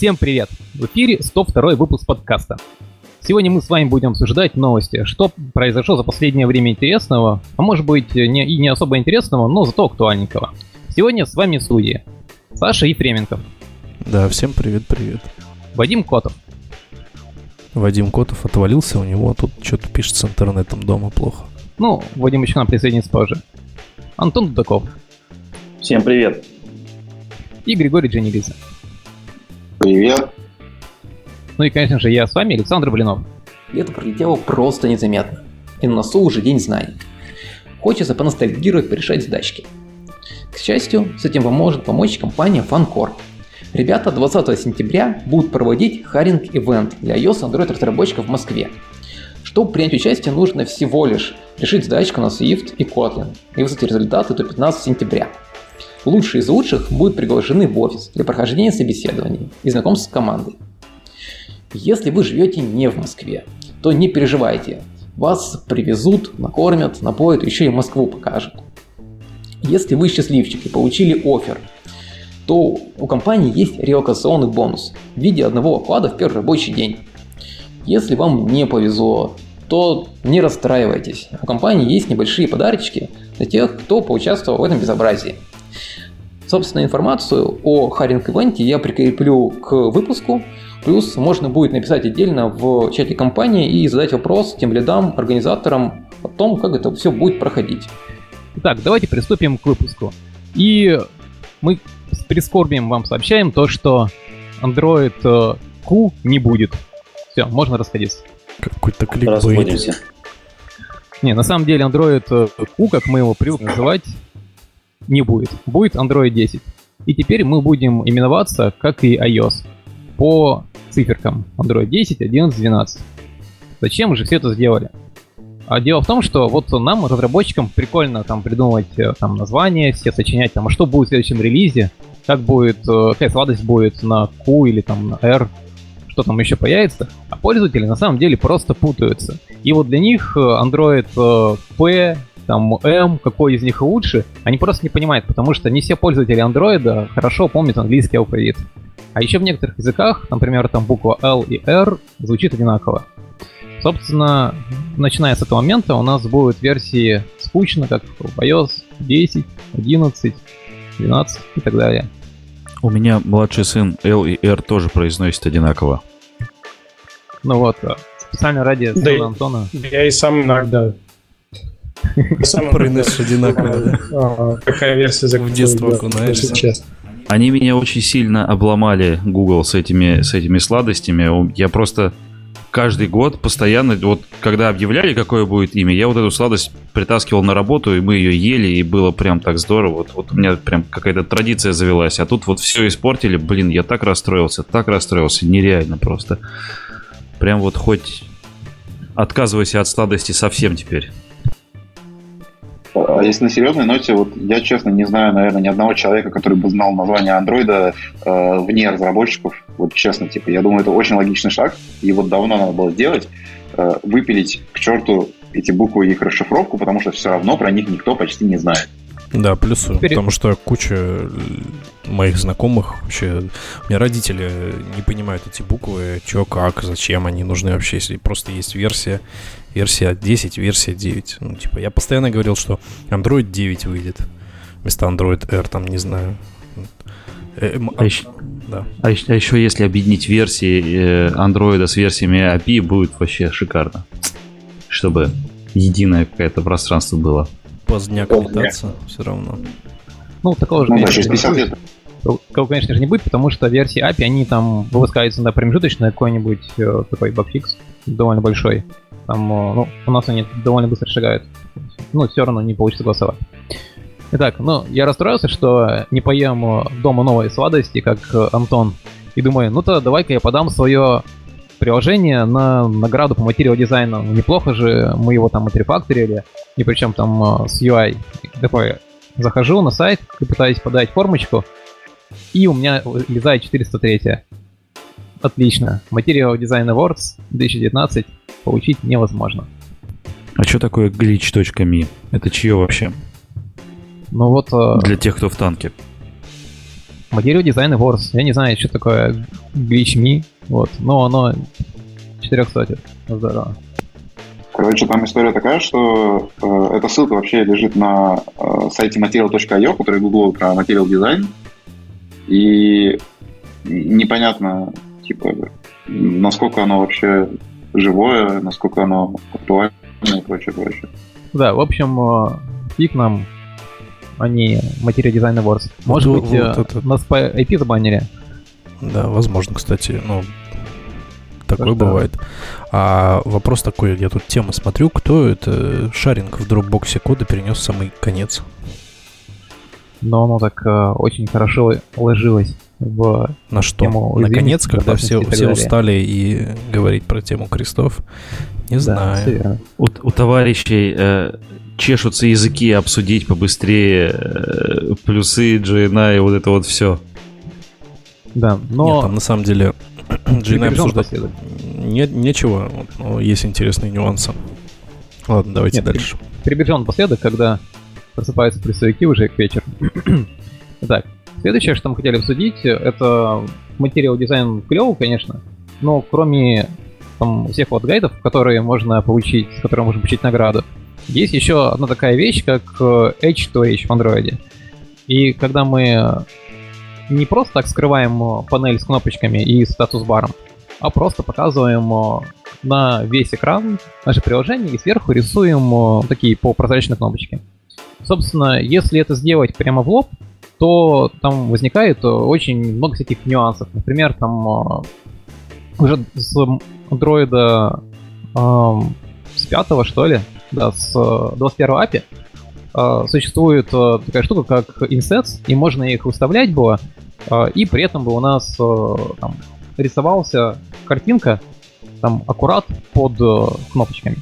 Всем привет! В эфире 102 выпуск подкаста. Сегодня мы с вами будем обсуждать новости, что произошло за последнее время интересного, а может быть не, и не особо интересного, но зато актуальненького. Сегодня с вами в студии Саша Ефременко. Да, всем привет-привет. Вадим Котов. Вадим Котов отвалился, у него тут что-то пишет с интернетом дома плохо. Ну, Вадим еще к нам присоединится позже. Антон Дудаков. Всем привет. И Григорий Дженилиза. Привет. Ну и, конечно же, я с вами, Александр Блинов. Лето пролетело просто незаметно. И на носу уже день знаний. Хочется поностальгировать, порешать задачки. К счастью, с этим поможет помочь компания FunCore. Ребята 20 сентября будут проводить Харинг Event для iOS Android разработчиков в Москве. Чтобы принять участие, нужно всего лишь решить задачку на Swift и Kotlin и выслать результаты до 15 сентября. Лучшие из лучших будут приглашены в офис для прохождения собеседований и знакомств с командой. Если вы живете не в Москве, то не переживайте. Вас привезут, накормят, напоят, еще и Москву покажут. Если вы счастливчик и получили офер, то у компании есть релокационный бонус в виде одного оклада в первый рабочий день. Если вам не повезло, то не расстраивайтесь. У компании есть небольшие подарочки для тех, кто поучаствовал в этом безобразии. Собственно, информацию о харинг-ивенте я прикреплю к выпуску, плюс можно будет написать отдельно в чате компании и задать вопрос тем лидам, организаторам о том, как это все будет проходить. Итак, давайте приступим к выпуску. И мы с прискорбием вам сообщаем то, что Android э, Q не будет. Все, можно расходиться. Какой-то кликбейт. Не, на самом деле Android э, Q, как мы его привыкли называть, не будет. Будет Android 10. И теперь мы будем именоваться, как и iOS, по циферкам Android 10, 11, 12. Зачем же все это сделали? А дело в том, что вот нам, разработчикам, прикольно там придумывать э, там название, все сочинять там, а что будет в следующем релизе, как будет, э, какая сладость будет на Q или там на R, что там еще появится, а пользователи на самом деле просто путаются. И вот для них э, Android P, там M, какой из них лучше, они просто не понимают, потому что не все пользователи Android хорошо помнят английский алфавит. А еще в некоторых языках, например, там буква L и R звучит одинаково. Собственно, начиная с этого момента у нас будут версии скучно, как в iOS 10, 11, 12 и так далее. У меня младший сын L и R тоже произносит одинаково. Ну вот, специально ради Да, Антона. Я и сам иногда. Произносишь одинаково, да? Какая версия В детство окунаешься. Они меня очень сильно обломали, Google, с этими, с этими сладостями. Я просто каждый год постоянно, вот когда объявляли, какое будет имя, я вот эту сладость притаскивал на работу, и мы ее ели, и было прям так здорово. Вот, вот у меня прям какая-то традиция завелась, а тут вот все испортили. Блин, я так расстроился, так расстроился, нереально просто. Прям вот хоть отказывайся от сладости совсем теперь. А если на серьезной ноте, вот я честно не знаю, наверное, ни одного человека, который бы знал название андроида э, вне разработчиков. Вот честно, типа, я думаю, это очень логичный шаг, и вот давно надо было сделать, э, выпилить к черту эти буквы и их расшифровку, потому что все равно про них никто почти не знает. Да, плюсую, Теперь- потому что куча э, моих знакомых вообще... У меня родители не понимают эти буквы, что, как, зачем они нужны вообще, если просто есть версия, версия 10, версия 9. Ну, типа, я постоянно говорил, что Android 9 выйдет вместо Android R, там, не знаю. Э, м- А еще, Да. а еще- а еще если объединить версии э, андроида с версиями API, будет вообще шикарно. Чтобы единое какое-то пространство было. Поздняк летаться все равно. Ну, такого же, Ну да, конечно, через не 50 будет. лет. Такого, конечно же, не будет, потому что версии API, они там выпускаются на промежуточный какой-нибудь э, такой багфикс довольно большой. Там, э, ну, у нас они довольно быстро шагают. Ну, все равно не получится голосовать. Итак, ну, я расстроился, что не поем э, дома новые сладости, как э, Антон. И думаю, ну-то давай-ка я подам свое приложение на награду по материал дизайну. Неплохо же мы его там отрефакторили, и причем там э, с UI. Такой, захожу на сайт и пытаюсь подать формочку, и у меня влезает 403. Отлично. Material Design Awards 2019 получить невозможно. А что такое glitch.me? Это чье вообще? Ну вот, э, Для тех, кто в танке. Material Design Wars. Я не знаю, что такое Glitch Me, вот, но оно 400. Здорово. Короче, там история такая, что э, эта ссылка вообще лежит на э, сайте material.io, который Google про Material Design. И непонятно, типа, насколько оно вообще живое, насколько оно актуально и прочее, прочее. Да, в общем, э, фиг нам, а не Material Design Awards. Может Вот- быть, вот э, это- нас по IP забанили. Да, возможно, кстати, ну, такое Так что- бывает. А вопрос такой, я тут тему смотрю, кто это шаринг в дропбоксе кода перенес в самый конец? Но оно так э, очень хорошо ложилось в... На что? Тему Наконец, когда все, все далее. устали и говорить про тему крестов, не Да, знаю. У, у товарищей э, чешутся языки обсудить побыстрее э, плюсы GNI и вот это вот все. Да, но... Нет, там на самом деле перебежим обсуждать последок. не, нечего, но есть интересные нюансы. Ладно, давайте Нет, дальше. Прибежал напоследок, когда просыпаются прессовики уже к вечеру. Итак, следующее, что мы хотели обсудить, это материал дизайн клевый, конечно, но кроме там, всех вот гайдов, которые можно получить, с которыми можно получить награду, есть еще одна такая вещь, как э, Edge to Edge в Android. И когда мы не просто так скрываем э, панель с кнопочками и статус-баром, а просто показываем э, на весь экран наше приложение и сверху рисуем э, такие полупрозрачные кнопочки. Собственно, если это сделать прямо в лоб, то там возникает э, очень много всяких нюансов. Например, там э, уже с андроида эм, с пятого, что ли, да, с э, 21 API э, существует э, такая штука, как insets, и можно их выставлять было, э, и при этом бы у нас э, там, рисовался картинка там аккурат под э, кнопочками.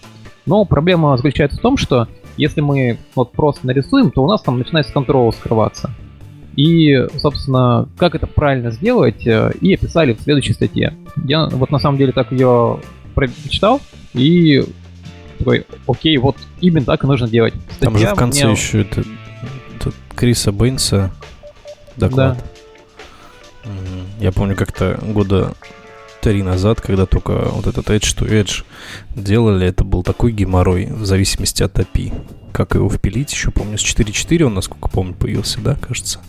Но проблема заключается в том, что если мы вот просто нарисуем, то у нас там начинает контрол скрываться. И, собственно, как это правильно сделать, э, и описали в следующей статье. Я вот на самом деле так ее прочитал, и такой, окей, вот именно так и нужно делать. Там же Статья в конце мне- еще это, это Криса Бэйнса доклад. Мгм. Я помню как-то года три назад, когда только вот этот Edge to Edge делали, это был такой геморрой в зависимости от API. Как его впилить, еще помню, с 4.4 он, насколько помню, появился, да, кажется?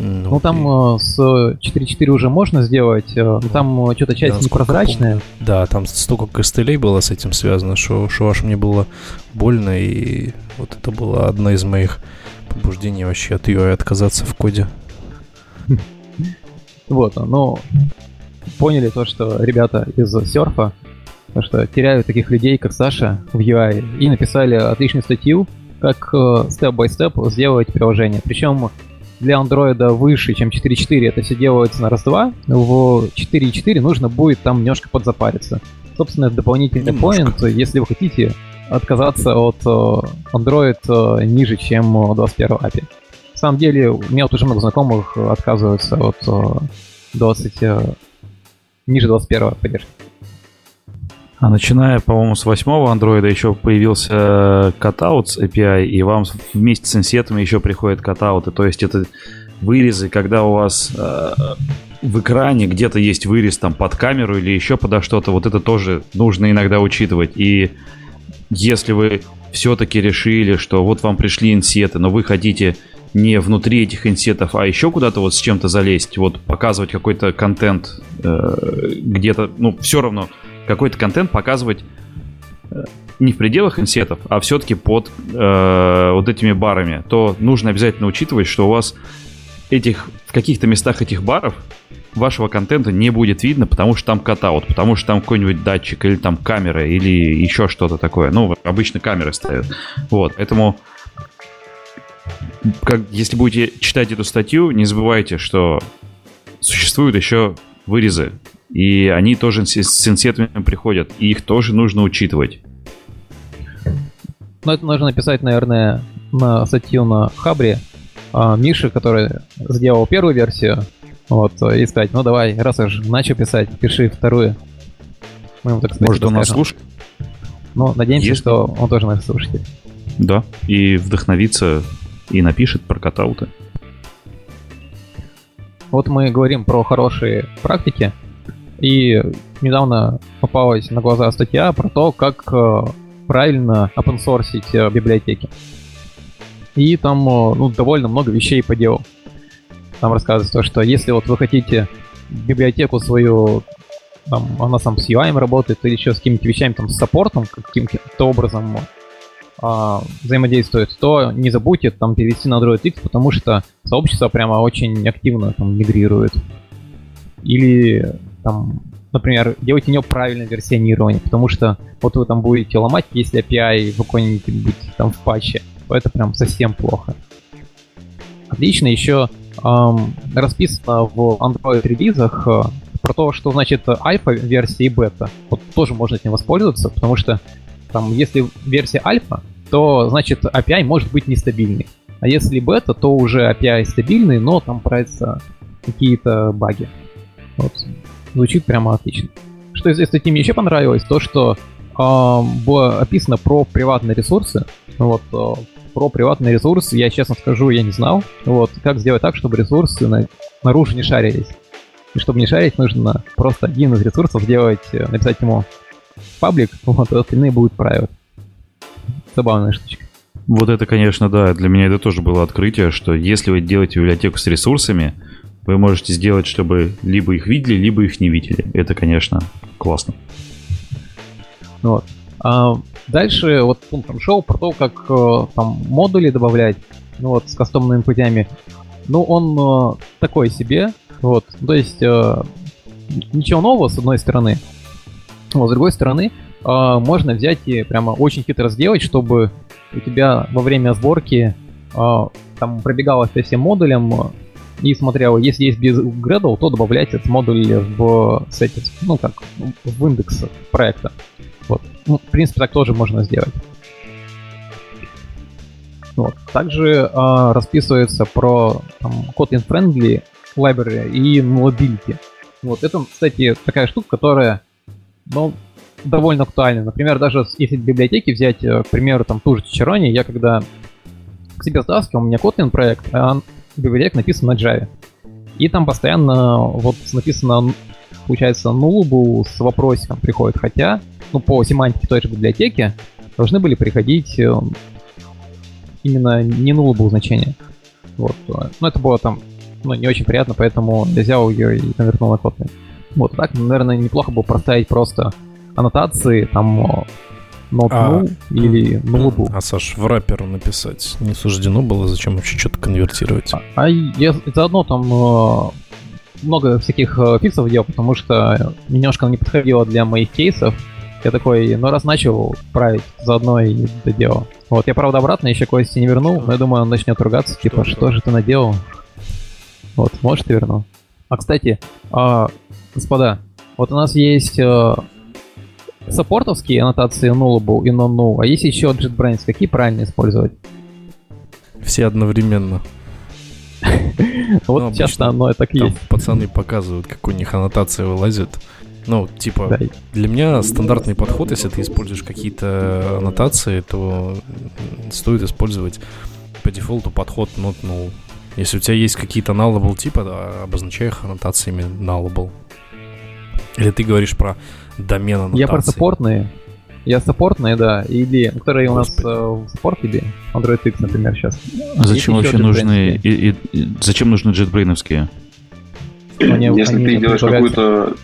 Ну, там э, с 4.4 уже можно сделать, э, но там что-то часть насколько непрозрачная. Да, там столько костылей было с этим связано, что, что аж мне было больно, и вот это было одно из моих побуждений вообще от UI отказаться в коде. Вот, но поняли то, что ребята из серфа, то, что теряют таких людей, как Саша в UI, и написали отличную статью, как э, степ-бай-степ сделать приложение. Причем для андроида выше, чем 4.4, это все делается на раз-два. В 4.4 нужно будет там немножко подзапариться. Собственно, это дополнительный Немножко. поинт, если вы хотите отказаться от э, Android э, ниже, чем э, 21 API. На самом деле, у меня вот уже много знакомых э, отказываются от э, 20, э, ниже 21 поддержки. А начиная, по-моему, с восьмого андроида еще появился Cutouts API, и вам вместе с инсетами еще приходят катауты. То есть это вырезы, когда у вас э, в экране где-то есть вырез там под камеру или еще подо что-то, вот это тоже нужно иногда учитывать. И если вы все-таки решили, что вот вам пришли инсеты, но вы хотите не внутри этих инсетов, а еще куда-то вот с чем-то залезть, вот показывать какой-то контент э, где-то, ну, все равно какой-то контент показывать э, не в пределах инсетов, а все-таки под э, вот этими барами, то нужно обязательно учитывать, что у вас этих в каких-то местах этих баров вашего контента не будет видно, потому что там катаут, потому что там какой-нибудь датчик или там камера или еще что-то такое. Ну, обычно камеры стоят. Вот, поэтому как, если будете читать эту статью, не забывайте, что существуют еще вырезы, и они тоже с инсетами приходят, и их тоже нужно учитывать. Но это нужно написать, наверное, на статью на Хабре а, Миши, который сделал первую версию, вот, и сказать, ну давай, раз уж начал писать, пиши вторую. Мы ему так сказать, Может, он нас слушает? Ну, надеемся, Если- что он тоже нас слушатель. Да. И вдохновится, и напишет про катауты. Вот мы говорим про хорошие практики, и недавно попалась на глаза статья про то, как э, правильно опенсорсить э, библиотеки. И там э, ну, довольно много вещей по делу. Там рассказывается, что если вот вы хотите библиотеку свою, там, она сам с UI работает, или еще с какими-то вещами, там, с саппортом каким-то образом а, взаимодействует, то не забудьте там перевести на Android X, потому что сообщество прямо очень активно там мигрирует. Или там, например, делайте не правильное версионирование, потому что вот вы там будете ломать, если API в какой-нибудь там в патче, то это прям совсем плохо. Отлично еще эм, расписано в Android релизах э, про то, что значит альфа-версия и бета. Вот тоже можно этим воспользоваться, потому что там, если версия альфа, то значит API может быть нестабильный. А если бета, то уже API стабильный, но там появятся какие-то баги. Вот. Звучит прямо отлично. Что из этой мне еще понравилось, то что э, было описано про приватные ресурсы. Вот, э, про приватные ресурсы я, честно скажу, я не знал. Вот, как сделать так, чтобы ресурсы на, наружу не шарились. И чтобы не шарить, нужно просто один из ресурсов сделать, э, написать ему паблик, вот, а остальные будут private. Забавная штучка. Вот это, конечно, да, для меня это тоже было открытие, что если вы делаете библиотеку с ресурсами, вы можете сделать, чтобы либо их видели, либо их не видели. Это, конечно, классно. Вот. А дальше вот пунктом шоу про то, как э, там модули добавлять, ну вот, с кастомными путями. Ну, он э, такой себе, вот, то есть э, ничего нового, с одной стороны, но с другой стороны, э, можно взять и прямо очень хитро сделать, чтобы у тебя во время сборки э, там пробегало по всем модулям и смотрел, если есть без Gradle, то добавлять этот модуль в settings, ну как, в индекс проекта. Вот. Ну, в принципе, так тоже можно сделать. Вот. Также э, расписывается про там, Kotlin Friendly Library и Mobility. Вот это, кстати, такая штука, которая ну, довольно актуальна. Например, даже если в библиотеке взять, э, к примеру, там ту же Чичерони, я когда к себе стаскивал, у меня Kotlin проект, а библиотека написан на Java. И там постоянно вот написано, получается, nullable с вопросиком приходит. Хотя, ну, по семантике той же библиотеки должны были приходить э, именно не nullable значения. Вот. Ну, это было там ну, не очень приятно, поэтому я взял ее и конвертнул на Kotlin. Вот так, наверное, неплохо было проставить просто аннотации, там, not а, null или nullable. А, Саш, в раппер написать не суждено было, зачем вообще что-то конвертировать? А, а я заодно там много всяких фиксов делал, потому что немножко не подходило для моих кейсов. Я такой, ну раз начал править, заодно и доделал. Вот, я, правда, обратно еще кости не вернул, но я думаю, он начнет ругаться, типа, что же ты наделал? Вот, может, и вернул. А, кстати, э, господа, вот у нас есть э, саппортовские аннотации nullable и non-null, а есть еще JetBrains. Какие правильно использовать? Все одновременно. Вот ну, часто оно так есть. Пацаны показывают, как у них аннотация вылазит. Ну, типа, для меня стандартный подход, если ты используешь какие-то аннотации, то стоит использовать по дефолту подход not null. Если у тебя есть какие-то nullable типа, обозначай их аннотациями nullable. Или ты говоришь про домен аннотации? Я про саппортные. Я саппортные, да, или которые Господи. у нас э, в саппорте, Android X, например, сейчас. А зачем вообще нужны, и, и, и, зачем нужны JetBrains? Они, Если они ты делаешь какую-то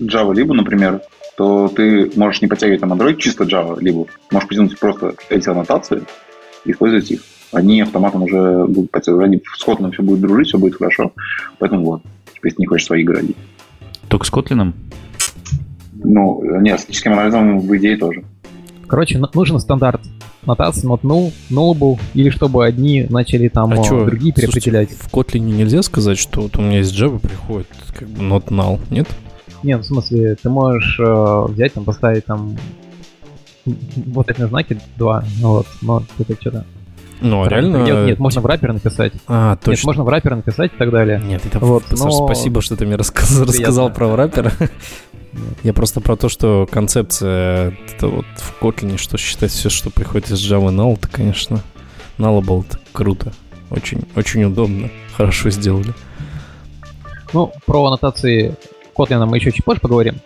Java либо, например, то ты можешь не подтягивать там Android чисто Java либо, можешь потянуть просто эти аннотации и использовать их. Они автоматом уже будут подтягивать, они с Kotlin все будет дружить, все будет хорошо. Поэтому вот, если не хочешь свои играть. Только с Kotlin? Ну, нет, с статическим анализом в идее тоже. Короче, нужен стандарт нотации not null, nullable, или чтобы одни начали там а что, другие переопределять. в Kotlin нельзя сказать, что вот у меня из Java приходит как бы not null, нет? Нет, в смысле, ты можешь э, взять там, поставить там вот эти знаки два, ну вот, но это что-то ну, а реально... Нет, нет, можно в раппер написать. А, точно. Нет, можно в раппер написать и так далее. Нет, это вот, но... спасибо, что ты мне рассказ... рассказал про раппер. Я просто про то, что концепция это вот в Kotlin, что считать все, что приходит из Java null, это, конечно, nullable, это круто. Очень, очень удобно. Хорошо сделали. Ну, про аннотации Kotlin мы еще чуть позже поговорим.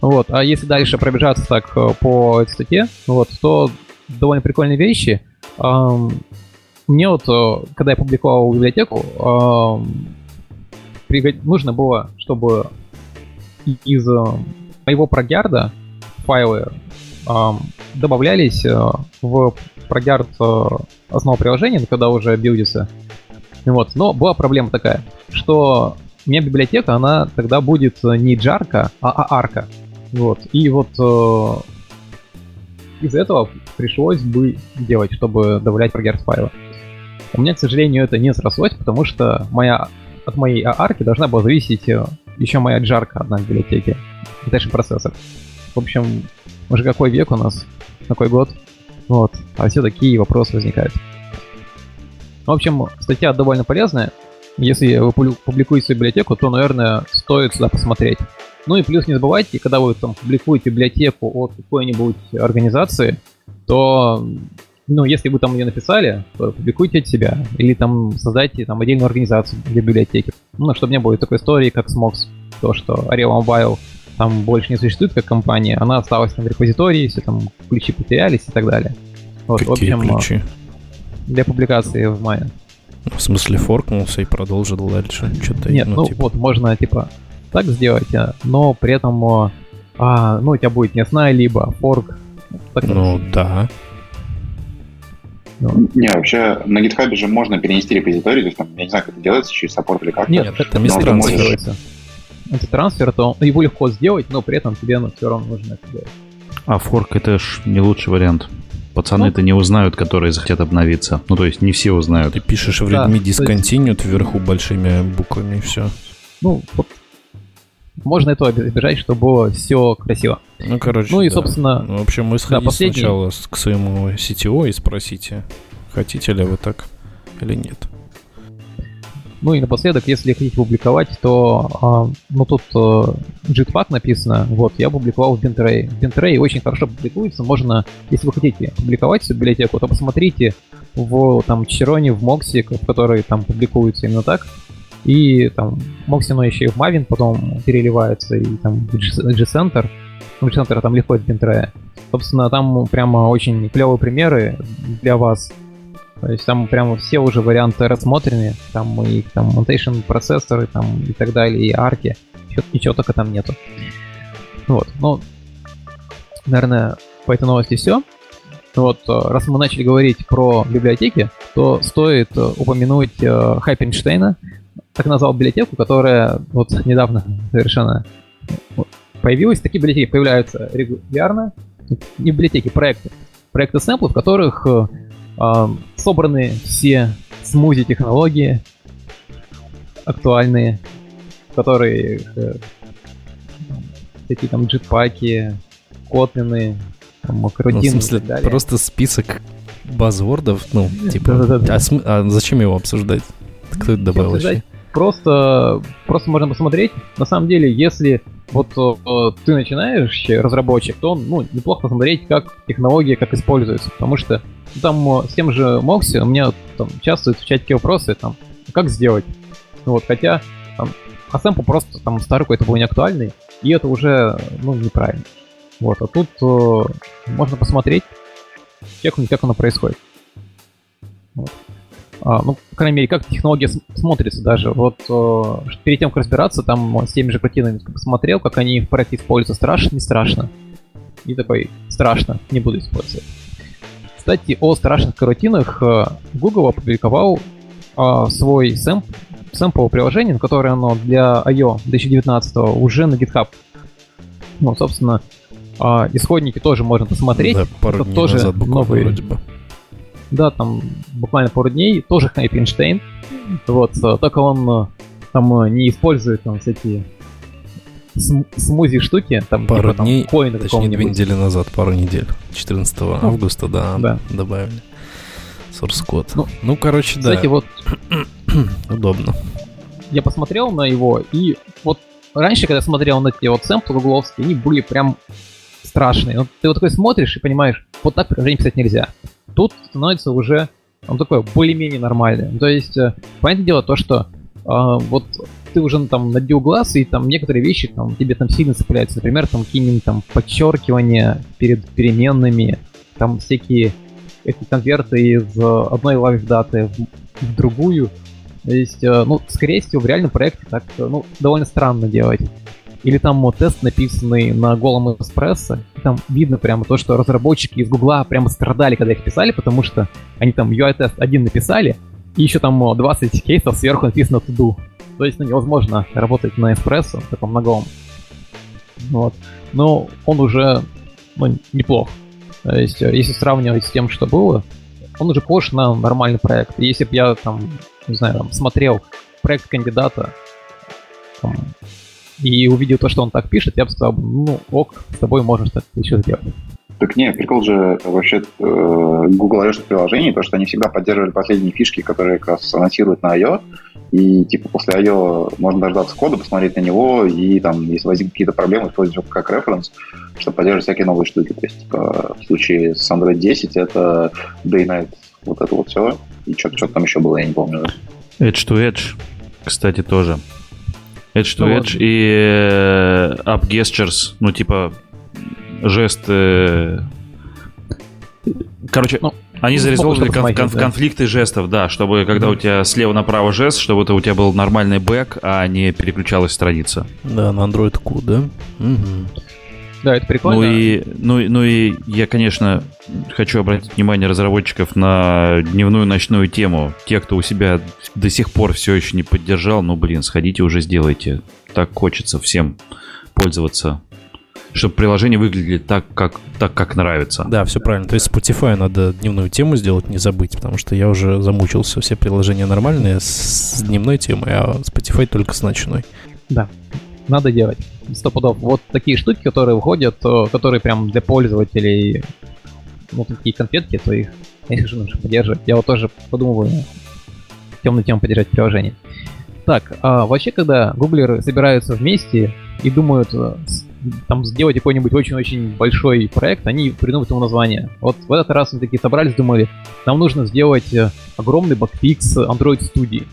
Вот, а если дальше пробежаться так э, по этой статье, вот, то довольно прикольные вещи. Мне вот, э, когда я публиковал библиотеку, нужно было, чтобы из э, моего прогярда файлы добавлялись э, в прогярд э, основного приложения, когда уже билдится. Вот. Но была проблема такая, что у меня библиотека, она тогда будет не джарка, а аарка. Вот. И вот из этого пришлось бы делать, чтобы добавлять прогерс файлы. У меня, к сожалению, это не срослось, потому что моя, от моей аарки должна была зависеть э, еще моя джарка одна в библиотеке. Dashing процессор. В общем, уже какой век у нас? Какой год? Вот. А все такие вопросы возникают. В общем, статья довольно полезная. Если вы публикуете свою библиотеку, то, наверное, стоит сюда посмотреть. Ну и плюс не забывайте, когда вы там публикуете библиотеку от какой-нибудь организации, то, ну, если вы там ее написали, то публикуйте от себя. Или там создайте там отдельную организацию для библиотеки. Ну, чтобы не было такой истории, как Smox, то, что Ariel Mobile там больше не существует как компания, она осталась там в репозитории, все там ключи потерялись и так далее. Вот, в Какие общем, ключи? для публикации в мае. В смысле, форкнулся и продолжил дальше. Что-то, Нет, ну, типа, вот можно типа так сделать, а, но при этом, а, а, ну у тебя будет не основная либо форк. Так, ну да. Не, вообще на GitHub же можно перенести репозиторий, то есть там, я не знаю, как это делается, через саппорт или как. Нет, Нет, это не трансфер. делается. Это трансфер, то его легко сделать, но при этом тебе ну, все равно нужно это делать. А форк это ж не лучший вариант. Пацаны-то не узнают, которые захотят обновиться. Ну, то есть не все узнают. Ты пишешь в Да, Redmi то есть- Discontinued вверху большими буквами и все. Ну, можно этого избежать, чтобы было все красиво. Ну, короче, Ну и, да. собственно, Ну, в общем, вы сходите последний. сначала к своему CTO и спросите, хотите ли вы так или нет. Ну и напоследок, если хотите публиковать, то а, ну тут э, Jitpack написано, вот, я публиковал в Bintray. В Bintray очень хорошо публикуется, можно, если вы хотите публиковать свою библиотеку, то посмотрите в там Чироне, в Moxie, в который там публикуется именно так, и там Moxie, но еще и в Maven потом переливается, и там G-Center, ну, G-Center там легко из Bintray. Собственно, там прямо очень клевые примеры для вас, то есть там прямо все уже варианты рассмотрены, там и там Montation процессоры там и так далее, и арки, ничего только там нету. Вот, ну, наверное, по этой новости все. Вот, э, раз мы начали говорить про библиотеки, то стоит э, упомянуть э, Хайпенштейна, так назвал библиотеку, которая вот недавно совершенно вот, появилась. Такие библиотеки появляются регулярно. Не библиотеки, проекты. Проекты сэмплов, в которых э, собраны все смузи-технологии актуальные, которые э, такие там джетпаки, котлины, там, Ну, в смысле, просто список базвордов, ну, типа, а, а зачем его обсуждать? Кто это добавил вообще? Просто, просто можно посмотреть. На самом деле, если вот э, ты начинаешь разработчик, то ну, неплохо посмотреть, как технология, как используется. Потому что ну, там э, с тем же Moxie у меня там часто в чатике вопросы, там, как сделать. Ну Вот, хотя там, а сэмпл просто там старый какой-то был неактуальный, и это уже ну, неправильно. Вот, а тут э, можно посмотреть, чекнуть, как оно происходит. Вот. А, ну, по крайней мере, как технология см- смотрится даже. Вот э, перед тем, как разбираться, там с теми же картинами посмотрел, как они в проекте используются. Страшно, не страшно. И такой, страшно, не буду использовать. Кстати, о страшных карутинах э, Google опубликовал э, свой сэмп, сэмпл приложение, которое оно для I.O. 2019 уже на GitHub. Ну, собственно, э, исходники тоже можно посмотреть. Да, пару Это дней тоже назад буквально новые вроде бы. Да, там буквально пару дней, тоже Хайпенштейн. Вот, э, только он э, там э, не использует там всякие см- смузи штуки, там Пару типа, там, дней, коина Точнее, две недели назад, пару недель. 14 августа, да, да. добавили. Source код. Ну, Ну, короче, да, Кстати, вот удобно. я посмотрел на его, и вот раньше, когда я смотрел на эти вот сэмплы гугловские, они были прям страшные. Вот ты вот такой смотришь и понимаешь, вот так приложение писать нельзя. Тут становится уже он такой более-менее нормальный. Ну, То есть, э, понятное дело то, что э, вот ты уже ну, там надел глаз, и там некоторые вещи там тебе там сильно цепляются. Например, там какие-нибудь там подчеркивания перед переменными, там всякие эти конверты из одной live даты в, в другую. То есть, э, ну, скорее всего, в реальном проекте так, э, ну, довольно странно делать. Или там вот, тест, написанный на голом эспрессо, там видно прямо то, что разработчики из Гугла прямо страдали, когда их писали, потому что они там UI-тест один написали, и еще там 20 кейсов сверху написано to do. То есть, ну, невозможно работать на эспрессо, таком многом. Вот. Но он уже, ну, неплох. То есть, э, если сравнивать с тем, что было, он уже похож на нормальный проект. Если бы я там, не знаю, там, смотрел проект кандидата там, и увидел то, что он так пишет, я бы сказал, ну ок, с тобой можно что-то еще сделать. Так не, прикол же вообще э, Google iOS приложений, то, что они всегда поддерживали последние фишки, которые как раз анонсируют на I.O., и типа после I.O. можно дождаться кода, посмотреть на него, и там, если возникнут какие-то проблемы, использовать его как референс, чтобы поддерживать всякие новые штуки. То есть, типа, в случае с Android 10 это Day Night, вот это вот все, и что-то что там еще было, я не помню. Edge to Edge, кстати, тоже. Edge to Ну Edge и э, Up Gestures, ну, типа, жесты... Короче, Ну, они чтобы кон- кон- да. конфликты жестов, да, чтобы когда у тебя слева направо жест, чтобы это у тебя был нормальный бэк, а не переключалась страница. Да, на Android Q, да? Мгм. Да, это прикольно. Ну и, ну, и- ну и я, конечно, хочу обратить внимание разработчиков на дневную ночную тему. Те, кто у себя до сих пор все еще не поддержал, ну блин, сходите уже сделайте. Так хочется всем пользоваться. Чтобы приложения выглядели так, как, так, как нравится. Да, все правильно. То есть Spotify надо дневную тему сделать, не забыть, потому что я уже замучился. Все приложения нормальные с дневной темой, а Spotify только с ночной. Надо делать. Сто пудов. Вот такие штуки, которые выходят, э, которые прям для пользователей, ну, такие конфетки, то их, конечно же, нужно поддерживать. Я вот тоже подумываю темную тему поддержать в приложении. Так, а вообще, когда гуглеры собираются вместе и думают э, там сделать какой-нибудь очень-очень большой проект, они придумывают ему название. Вот в этот раз они такие собрались, думали, нам нужно сделать э, огромный багфикс Android студии.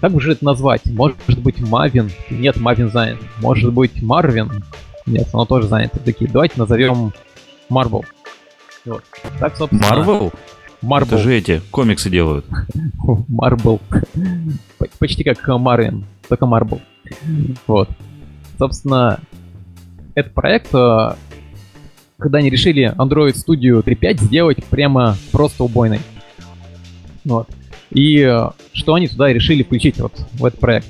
Как же это назвать? Может быть Мавин? Нет, Мавин занят. Может быть Марвин? Нет, оно тоже занято. Такие, давайте назовем Marvel. Вот. Так, собственно, Marvel? Marvel. Это же эти комиксы делают. П- Почти как Марвин, только Marble. Вот. Собственно, этот проект, э, когда они решили Android Studio 3.5 сделать прямо просто убойной. Вот. И э, что они туда решили включить вот в этот проект?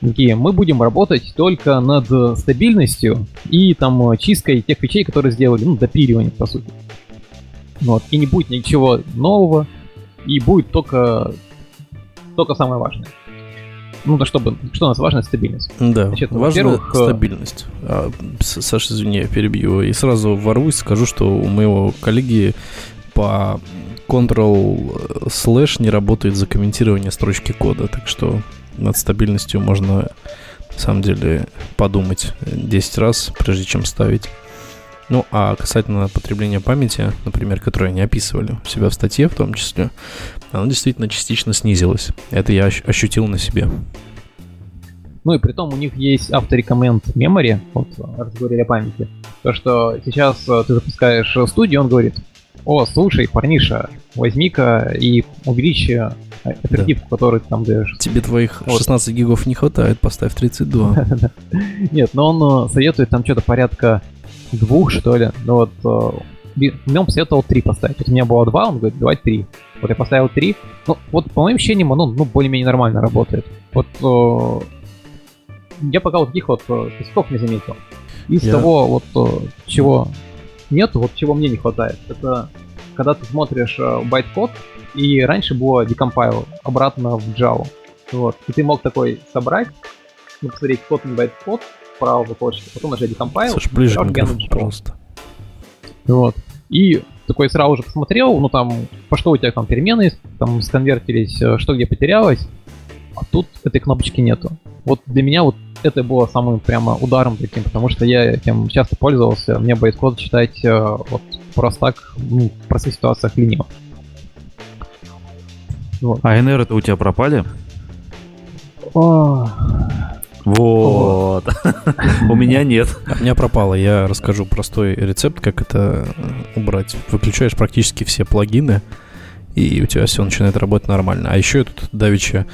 Такие, мы будем работать только над стабильностью и там э, чисткой тех вещей, которые сделали, ну, допиливанием, по сути. Вот. И не будет ничего нового, и будет только только самое важное. Ну, да чтобы, что у нас важно, стабильность. Да, Значит, ну, важна э, стабильность. А, Саша, извини, я перебью. И сразу ворвусь, скажу, что у моего коллеги по Ctrl slash не работает за комментирование строчки кода, так что над стабильностью можно на самом деле подумать 10 раз, прежде чем ставить. Ну, а касательно потребления памяти, например, которое они описывали у себя в статье в том числе, оно действительно частично снизилось. Это я ощ- ощутил на себе. Ну и при том у них есть авторекоммент memory, вот раз говорили о памяти. То, что сейчас э, ты запускаешь э, студию, он говорит, о, слушай, парниша, возьми-ка и увеличь э, оперативку, которую ты там даешь. Тебе твоих Вот. 16 гигов не хватает, поставь 32. Нет, но он э, советует там что-то порядка двух, что ли. Ну вот, э, мне он посоветовал три поставить. Вот у меня было два, он говорит, давай три. Вот я поставил три. Ну, вот по моим ощущениям, оно ну, более-менее нормально работает. Вот э, я пока вот таких вот э, косяков не заметил. Из Я- того, вот э, чего нет, вот чего мне не хватает, это когда ты смотришь э, байт-код, и раньше было decompile обратно в Java. Вот. И ты мог такой собрать, ну, посмотреть код на байт-код, вправо потом нажать decompile, Саш, ближе к пожалуйста. Вот. И такой сразу же посмотрел, ну там, по что у тебя там перемены, там сконвертились, э, что где потерялось, а тут этой кнопочки нету. Вот для меня вот это было самым прямо ударом таким, потому что я этим часто пользовался, мне байткод читать э, вот просто так, ну, в простых ситуациях лениво. Вот. А НР-то у тебя пропали? О, Вот. У меня нет. А у меня пропало. Я расскажу простой рецепт, как это э, убрать. Выключаешь практически все плагины, и у тебя все начинает работать нормально. А еще я тут давеча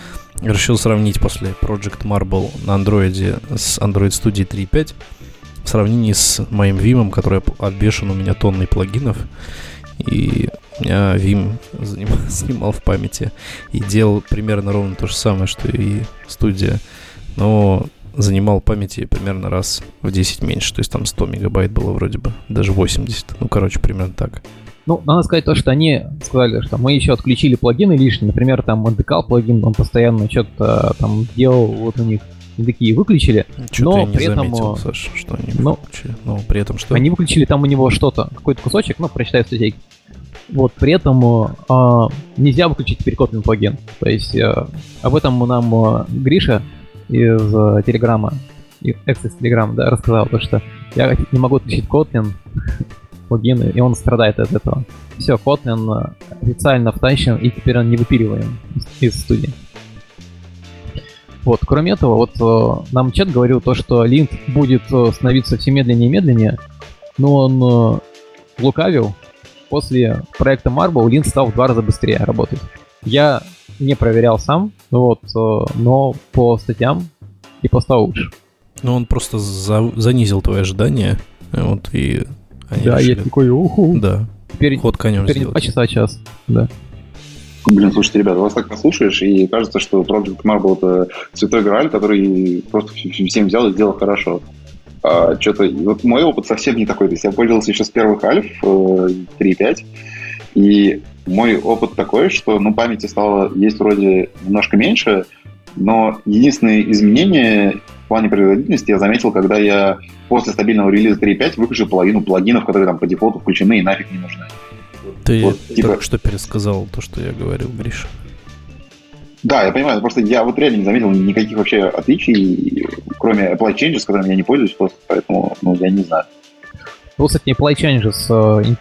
решил сравнить после Project Marble на Android с Android Studio 3.5 в сравнении с моим Vim, который обвешан у меня тонной плагинов. И меня Vim занимал, снимал в памяти и делал примерно ровно то же самое, что и студия. Но занимал памяти примерно раз в 10 меньше. То есть там 100 мегабайт было вроде бы. Даже 80. Ну, короче, примерно так. Ну, надо сказать то, что они сказали, что мы еще отключили плагины лишние. Например, там Decal плагин, он постоянно что-то там делал вот у них. И такие выключили. Что-то но я не при этом, заметил, э, Саш, что они но- выключили. Но при этом что? Они выключили там у него что-то, какой-то кусочек, ну, прочитай в статейке. Вот, при этом э, а, нельзя выключить Kotlin плагин. То есть э, об этом нам э, Гриша из э, Телеграма, экс из Телеграма, да, рассказал, то, что я не могу отключить Kotlin плагины, и он страдает от этого. Все, Kotlin э, официально втащен, и теперь он не выпиливаем из, студии. Вот, кроме этого, вот э, нам чат говорил то, что линт будет э, становиться все медленнее и медленнее, но он лукавил. После проекта Marble линт стал в два раза быстрее работать. Я не проверял сам, вот, но по статьям и стал лучше. Ну, он просто за- занизил твои ожидания. Вот, и они да, решили... я такой, уху. Да, Теперь, ход конем теперь сделать. часа, а час. Да. Блин, слушайте, ребята, вас так послушаешь, и кажется, что Project Marble это святой грааль, который просто вс- всем взял и сделал хорошо. А, что-то, вот мой опыт совсем не такой. То есть я пользовался еще с первых альф э, 3.5, и мой опыт такой, что ну, памяти стало есть вроде немножко меньше, но единственное изменение в плане производительности я заметил, когда я после стабильного релиза 3.5 выключил половину плагинов, которые там по дефолту включены и нафиг не нужны. Ты Вот, типа- только что пересказал то, что я говорил, Гриша. Да, я понимаю, просто я вот реально не заметил никаких вообще отличий, кроме Apply Changes, с которыми я не пользуюсь просто, поэтому, ну, я не знаю. Ну, кстати, Apply Changes, ин-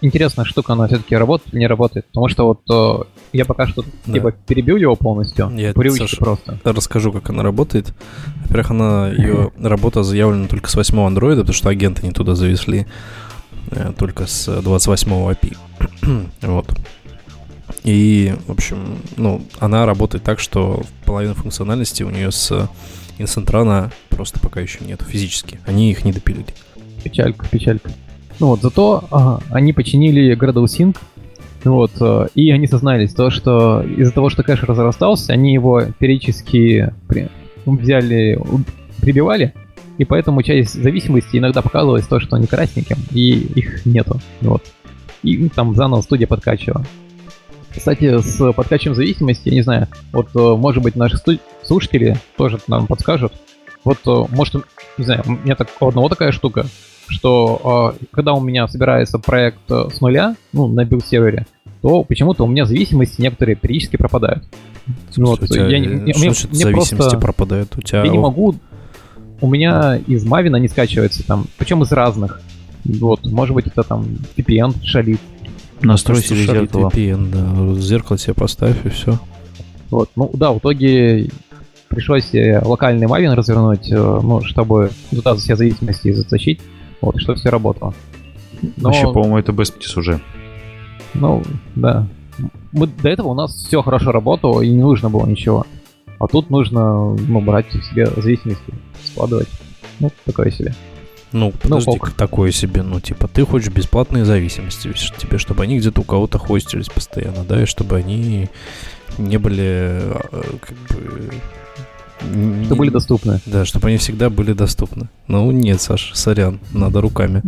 интересная штука, она все-таки работает или не работает? Потому что вот э, я пока что Да. типа перебил его полностью, Я, Саша, просто. Расскажу, как она работает. Во-первых, она, ее работа заявлена только с 8 андроида, потому что агенты не туда завезли. э, Только с 28 API. вот. И, в общем, ну, она работает так, что половина функциональности у нее с инстантрана просто пока еще нет физически. Они их не допилили. Печалька, печалька. Ну вот, зато ага, они починили Gradle Sync, вот, э, и они сознались то, что из-за того, что кэш разрастался, они его периодически при- взяли, прибивали, и поэтому часть зависимости иногда показывалась то, что они красненьким, и их нету, вот. И там заново студия подкачивала. Кстати, с подкачиванием зависимости, я не знаю, вот, э, может быть, наши сту- слушатели тоже нам подскажут. Вот, э, может, не знаю, у меня так, у одного такая штука, что э, когда у меня собирается проект э, с нуля, ну, на build-сервере, то почему-то у меня зависимости некоторые периодически пропадают. Ну вот, У тебя, я не- э, мне- что мне- значит мне зависимости просто- пропадают? У тебя Я не могу... У меня из Maven а не скачивается там, причем из разных. Вот, может быть, это там VPN шалит. Настрой себе зеркало. VPN, да. Зеркало себе поставь и все. Вот, ну да, в итоге пришлось э, локальный Maven развернуть, э, ну, чтобы туда все зависимости затащить, вот, и чтобы все работало. Но, Вообще, по-моему, это practice уже. ну, да. Мы, до этого у нас все хорошо работало, и не нужно было ничего. А тут нужно, ну, брать себе зависимости, складывать. Ну, такое себе. Ну, подожди, ок. такое себе, ну, типа, ты хочешь бесплатные зависимости, тебе, чтобы они где-то у кого-то хостились постоянно, да, и чтобы они не были, э, как бы... Что были доступны. Да, чтобы они всегда были доступны. Ну, нет, Саш, сорян, надо руками.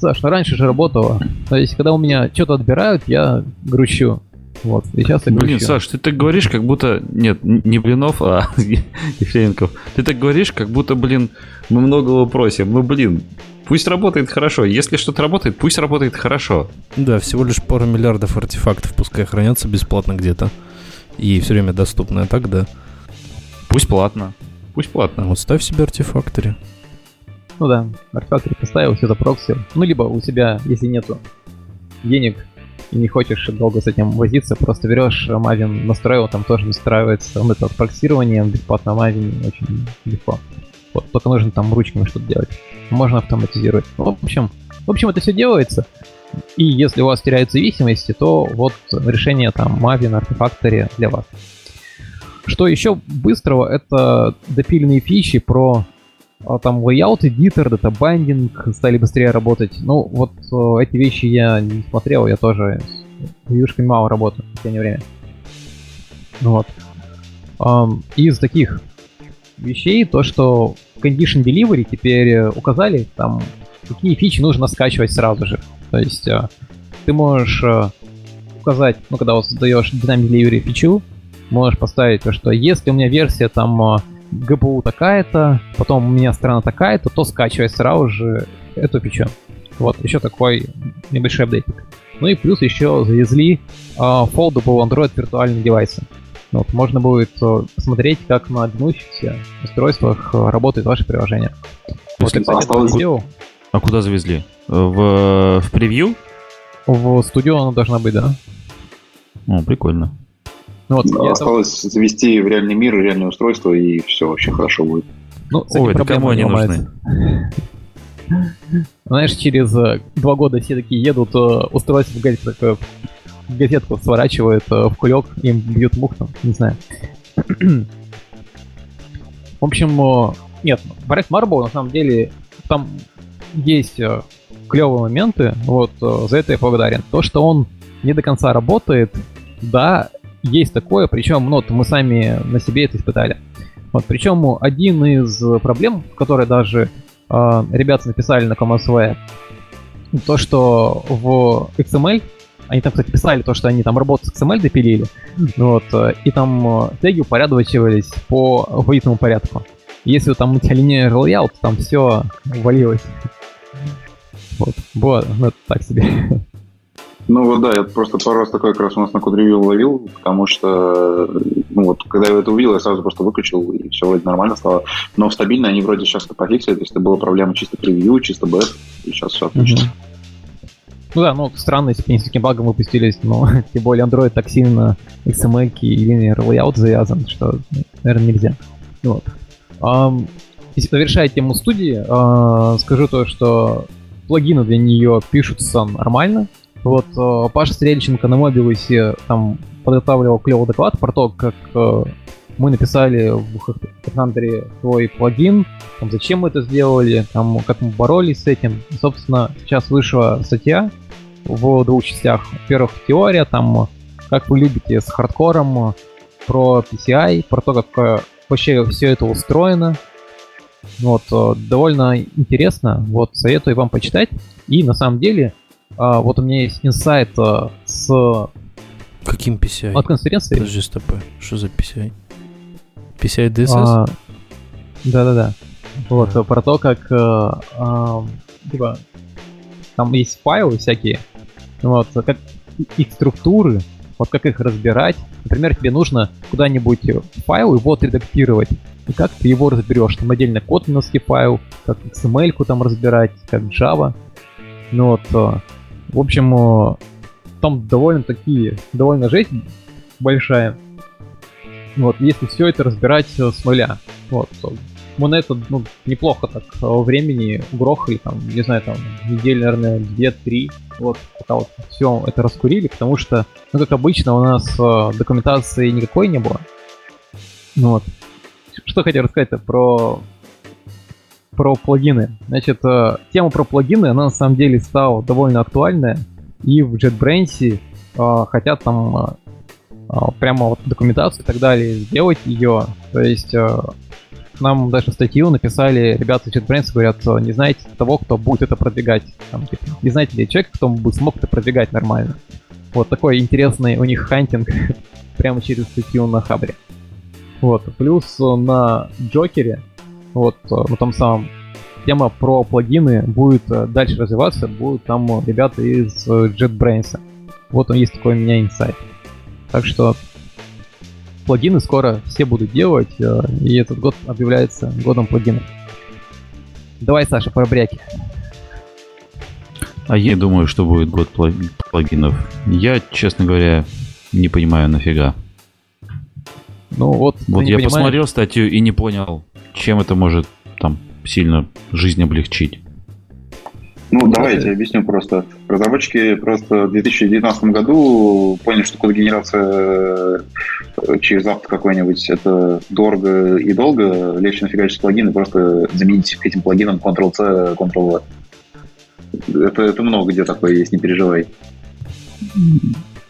Саш, ну раньше же работало. То есть, когда у меня что-то отбирают, я грущу. Вот, и сейчас я грущу. Блин, Саш, ты так говоришь, как будто... Нет, не Блинов, а Ефременков. Ты так говоришь, как будто, блин, мы многого просим. Ну, блин, пусть работает хорошо. Если что-то работает, пусть работает хорошо. Да, всего лишь пару миллиардов артефактов, пускай хранятся бесплатно где-то. И все время доступны, а так да. Пусть платно. Пусть платно. Вот ставь себе артефакторы. Ну да, артефактор поставил, все запроксил. Ну, либо у тебя, если нету денег и не хочешь долго с этим возиться, просто берешь Maven, настроил, там тоже настраивается вот это проксирование бесплатно Maven очень легко. Вот, только нужно там ручками что-то делать. Можно автоматизировать. В общем, в общем, это все делается. И если у вас теряют зависимости, то вот решение там Maven, Artifactory для вас. Что еще быстрого, это допиленные фичи про а, там layout editor, дата binding стали быстрее работать. Ну, вот э, эти вещи я не смотрел, я тоже с вьюшками мало работаю в последнее время. Ну вот. Um, из таких вещей то, что Condition Delivery теперь э, указали, там, какие фичи нужно скачивать сразу же. То есть э, ты можешь указать, ну, когда вот создаешь Dynamic Delivery фичу, можешь поставить то, что если у меня версия там GPU такая-то, потом у меня страна такая-то, то скачивай сразу же эту фичу. Вот, еще такой небольшой апдейтик. Ну и плюс еще завезли э, foldable Android виртуальные девайсы. Вот, можно будет э, посмотреть, как на гнущихся устройствах э, работает ваше приложение. Вот, я, кстати, не сделал. А куда завезли? В, в превью? В студию она должна быть, да. О, прикольно. Ну, вот, осталось это... завести в реальный мир реальное устройство, и все вообще хорошо будет. Ну, Ой, это кому они нужны? Знаешь, через э, два года все такие едут, устройство в газетку, газетку сворачивают в кулек, им бьют мух там, не знаю. В общем, нет, проект Marble на самом деле там есть э, клевые моменты, вот э, за это я благодарен. То, что он не до конца работает, да, есть такое, причем ну, мы сами на себе это испытали. Вот, причем один из проблем, которые даже э, ребята написали на ComSV, то, что в XML, они там, кстати, писали то, что они там работу с XML допилили, вот, э, и там теги упорядочивались по алфавитному порядку. Если там у тебя линейный layout, там все валилось. Вот, было, ну, так себе. Ну вот да, я просто пару раз такой как раз у нас на код-ревью ловил, потому что, ну вот, когда я это увидел, я сразу просто выключил, и все вроде нормально стало. Но стабильно они вроде сейчас это пофиксили, то есть это была проблема чисто превью, чисто бэт, и сейчас все отлично. Ну да, ну странно, если бы они с таким багом выпустились, но тем более Android так сильно XML и linear layout завязан, что, наверное, нельзя. Вот. Um, если завершая тему студии, uh, скажу то, что плагины для нее пишутся нормально. Вот uh, Паша Стрельченко на Мобилусе там подготавливал клевый доклад про то, как uh, мы написали в HeadHunter свой плагин, там, зачем мы это сделали, там, как мы боролись с этим. И, собственно, сейчас вышла статья в двух частях. Во-первых, теория, там, как вы любите с хардкором, про PCI, про то, как вообще все это устроено. Вот, э, довольно интересно, вот, советую вам почитать. И на самом деле, э, вот у меня есть инсайт э, с... Каким PCI? От конференции. Подожди, стоп. Что за PCI? PCI DSS? А, да-да-да. Вот, а. про то, как а, а, типа, там есть файлы всякие, вот, как их структуры, вот как их разбирать. Например, тебе нужно куда-нибудь файл его отредактировать. И как ты его разберешь? Там отдельно котминовский файл, как XML там разбирать, как Java. Ну вот, э, в общем, э, там довольно такие, довольно жесть большая. Вот, если все это разбирать э, с нуля. Вот, мы это ну, неплохо так времени угрохали, там, не знаю, там, недели, наверное, две-три, вот, пока вот все это раскурили, потому что, ну, как обычно, у нас э, документации никакой не было. Ну вот. Что хотел рассказать про про плагины. Значит, э, тема про плагины, она на самом деле стала довольно актуальная, и в JetBrains э, хотят там э, э прямо вот документацию и так далее сделать ее. То есть э, нам даже статью написали ребята из JetBrains, говорят, не знаете того, кто будет это продвигать. Там, типа, не знаете ли человек, кто бы смог это продвигать нормально. Вот такой интересный у них хантинг прямо через статью на Хабре. Вот, плюс на Джокере, вот, на том самом, тема про плагины будет дальше развиваться, будут там ребята из JetBrains. Вот он есть такой у меня инсайт. Так что плагины скоро все будут делать, э, и этот год объявляется годом плагинов. Давай, Саша, про бряки. А я думаю, что будет год пла- плагинов. Я, честно говоря, не понимаю нафига. Ну вот, Вот я понимаешь. посмотрел статью и не понял, чем это может там сильно жизнь облегчить. Ну, давай я тебе объясню просто. Разработчики просто в 2019 году поняли, что код-генерация э, через авто какой-нибудь это дорого и долго. Легче нафигачить плагин и просто заменить этим плагином Ctrl-C, Ctrl-V. Это, это много где такое есть, не переживай.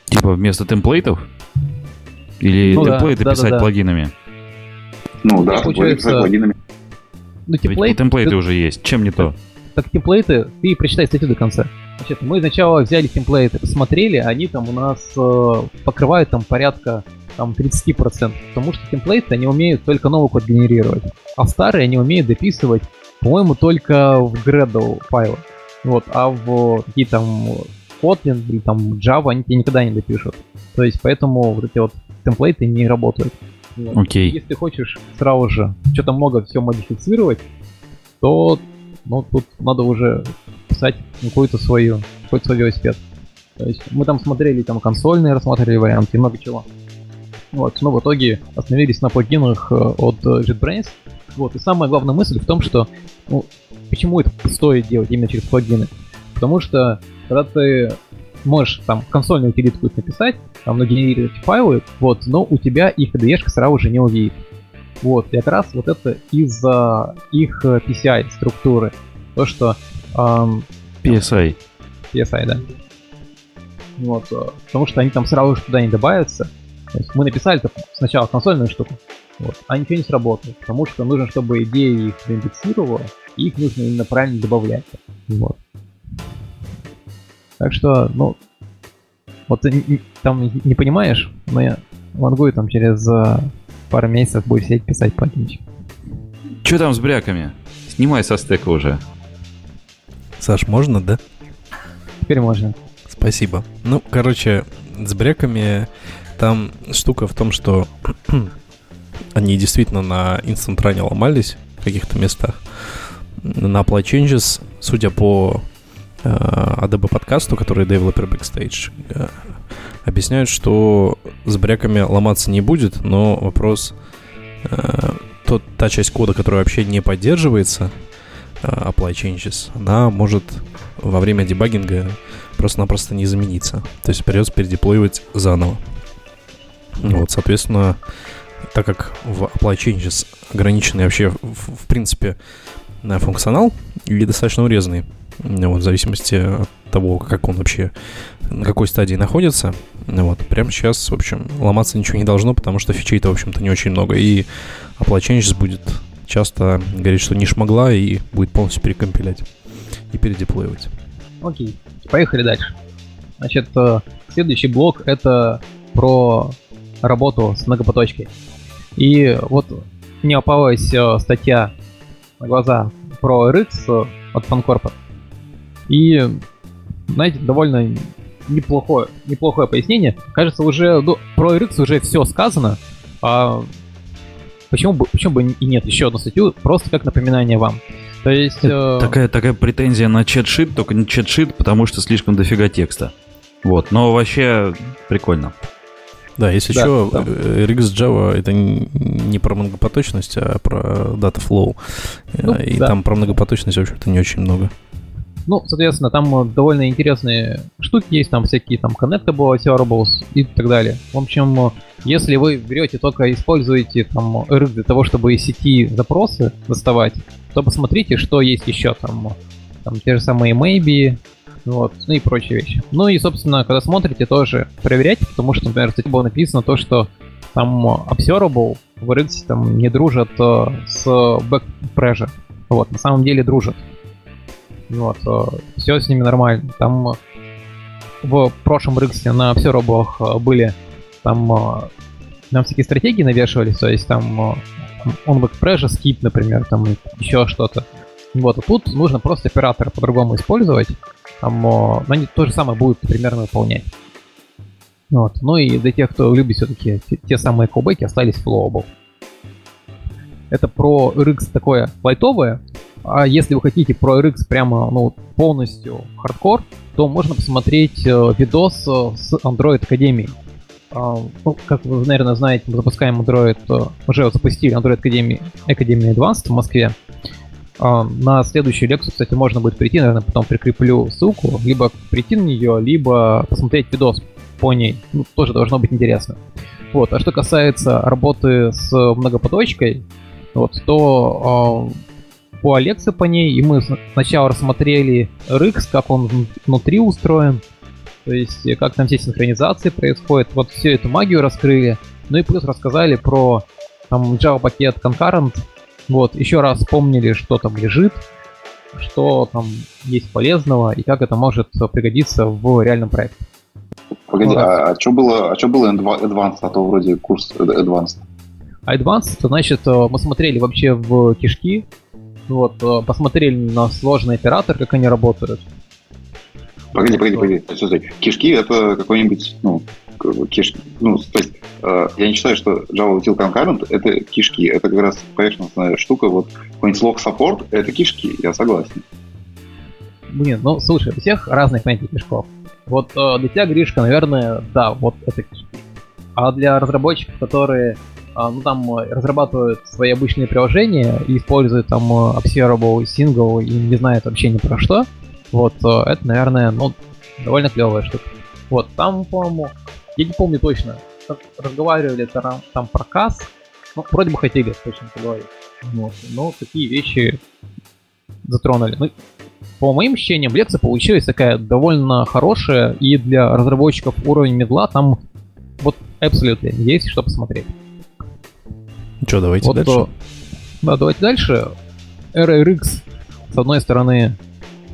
Типа вместо темплейтов? Или Ну да, темплейты да, да, писать да. плагинами? Ну да, Получается, плагин- плагинами. Ну, Ведь темплейт, темплейты ты- уже есть. Чем не то? так темплейты, ты прочитай статью до конца. Значит, мы сначала взяли темплейты, посмотрели, они там у нас э, покрывают там порядка там 30%, потому что темплейты, они умеют только новый код генерировать, а старые они умеют дописывать, по-моему, только в Gradle файлы. Вот, а в какие там Kotlin или там Java они тебе никогда не допишут. То есть поэтому вот эти вот темплейты не работают. Окей. Если ты хочешь сразу же что-то много все модифицировать, то ну, тут надо уже писать какую-то свою, какой-то свой велосипед. То есть мы там смотрели там консольные, рассматривали варианты много чего. Вот, но в итоге остановились на плагинах э, от э, JetBrains. Вот, и самая главная мысль в том, что ну, почему это стоит делать именно через плагины. Потому что когда ты можешь там консольную утилитку написать, там нагенерировать файлы, вот, но у тебя их IDE сразу же не увидит. Вот, и как раз вот это из-за их э, PCI структуры. То, что эм, PSI. PSI, да. Вот, э, потому что они там сразу же туда не добавятся. То есть мы написали -то сначала консольную штуку, вот, а ничего не сработало, потому что нужно, чтобы идея их индексировала, и их нужно именно правильно добавлять. Вот. Так что, ну, вот ты там не понимаешь, но я могу и там через э, пару месяцев будет сидеть писать плагинчик. Че там с бряками? Снимай со стека уже. Саш, можно, да? Теперь можно. Спасибо. Ну, короче, с бреками там штука в том, что они действительно на Instant Run ломались в каких-то местах. На Apply Changes, судя по Adobe подкасту, который Developer Backstage, э, объясняют, что с бреками ломаться не будет, но вопрос э, тот, та часть кода, которая вообще не поддерживается э, Apply Changes, она может во время дебагинга просто-напросто не замениться. То есть придется передеплоивать заново. Вот, соответственно, так как в Apply Changes ограниченный вообще, в, в принципе, на функционал и достаточно урезанный, вот, в зависимости от того, как он вообще, на какой стадии находится, вот, прямо сейчас, в общем, ломаться ничего не должно, потому что фичей-то, в общем-то, не очень много, и Apply Changes будет часто говорить, что не шмогла, и будет полностью перекомпилять и передеплоивать. Окей, поехали дальше. Значит, э, следующий блок это про работу с многопоточкой. И вот мне попалась э, статья на глаза про RX э, от Фанкорпа. И, знаете, довольно неплохое, неплохое пояснение. Кажется, уже ну, про RX уже все сказано. А почему бы, почему бы и нет еще одну статью, просто как напоминание вам. То есть... э, Такая, такая претензия на чат-шит, только не чат-шит, потому что слишком дофига текста. Вот, но вообще прикольно. Да, если Да, что, да. э, RX Java это не про многопоточность, а про data flow. Ну, Э, И да. там про многопоточность, в общем-то, не очень много. Ну, соответственно, там э, довольно интересные штуки есть, там всякие там connectable observables и так далее. В общем, э, если вы берете только используете там RX для того, чтобы из сети запросы доставать, то посмотрите, что есть еще там. Там те же самые maybe, вот, ну и прочие вещи. Ну и, собственно, когда смотрите, тоже проверяйте, потому что, например, в было написано то, что там observable в RX там не дружат э, с back pressure. Вот, на самом деле дружат. Вот, все с ними нормально. Там э, в прошлом рыксе на обсервабах э, были там э, нам всякие стратегии навешивались, то есть там э, on back pressure, skip, например, там еще что-то. Вот, а тут нужно просто оператора по-другому использовать. Там, э, но они то же самое будут примерно выполнять. Вот. Ну и для тех, кто любит все-таки те, те самые колбеки, остались flowable. Это про RX такое лайтовое. А если вы хотите про RX прямо ну, полностью хардкор, то можно посмотреть э, видос э, с Android Академией. А, ну, как вы, наверное, знаете, мы запускаем Android, э, уже запустили Android Academy, Academy Advanced в Москве. А, на следующую лекцию, кстати, можно будет прийти, наверное, потом прикреплю ссылку, либо прийти на нее, либо посмотреть видос по ней. Ну, тоже должно быть интересно. Вот. А что касается работы с многопоточкой, вот, то э, по лекции по ней, и мы сначала рассмотрели RX, как он внутри устроен, то есть как там все синхронизации происходят, вот всю эту магию раскрыли, ну и плюс рассказали про там Java пакет Concurrent, вот, еще раз вспомнили, что там лежит, что там есть полезного и как это может пригодиться в реальном проекте. Погоди, а, а что было, а что было Advanced, а то вроде курс Advanced? Advanced, значит, э, мы смотрели вообще в кишки, вот, э, посмотрели на сложный оператор, как они работают. Погоди, погоди, погоди. Слушай, кишки это какой-нибудь, ну, кишки, ну, то есть э, я не считаю, что Java Util Concurrent это кишки, это как раз поверхностная штука, вот какой-нибудь log support это кишки, я согласен. Блин, ну, слушай, у всех разные понятия кишков. Вот э, для тебя, Гришка, наверное, да, вот это кишки. А для разработчиков, которые ну, там разрабатывают свои обычные приложения и используют там э, observable, single и не знают вообще ни про что, вот э, это, наверное, ну, довольно клевая штука. Вот, там, по-моему, я не помню точно, разговаривали там, там про касс, ну, вроде бы хотели точно поговорить. Вот, но такие вещи затронули. Ну, по моим ощущениям, лекция получилась такая довольно хорошая, и для разработчиков уровня медла там вот абсолютно есть что посмотреть. Что, давайте вот, дальше? То, да, давайте дальше. RRX, с одной стороны,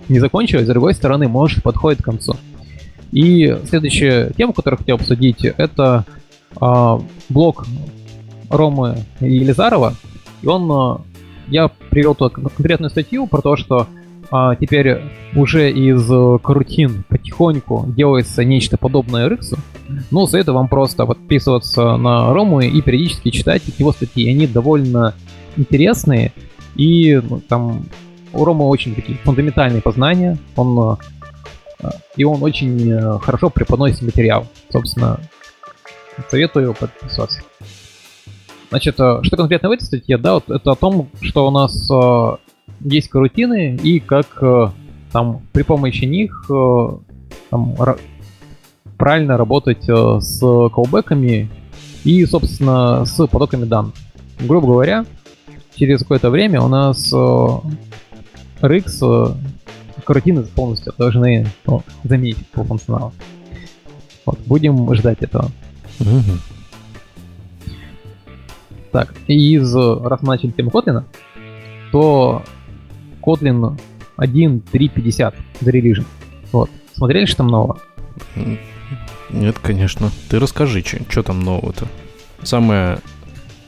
не закончилась, с другой стороны, может, подходит к концу. И следующая тема, которую хотел обсудить, это э, блог Ромы Елизарова. И он, э, я привел тут конкретную статью про то, что а теперь уже из карутин потихоньку делается нечто подобное RX. Ну, советую вам просто подписываться на Рому и периодически читать его статьи. Они довольно интересные. И ну, там у Ромы очень такие фундаментальные познания. Он, э, и он очень э, хорошо преподносит материал. Собственно, советую подписаться. Значит, э, что конкретно в этой статье, да, вот это о том, что у нас есть карутины и как э, там при помощи них э, там, правильно работать э, с колбеками и, собственно, с потоками данных. Грубо говоря, через какое-то время у нас RX карутины полностью должны ну, заменить по функционалу. Вот, будем ждать этого. Так, и из, раз мы начали тему Kotlin, то Kotlin 1.3.50 зарелижен. Вот. Смотрели, что там нового? Нет, конечно. Ты расскажи, что там нового-то? Самое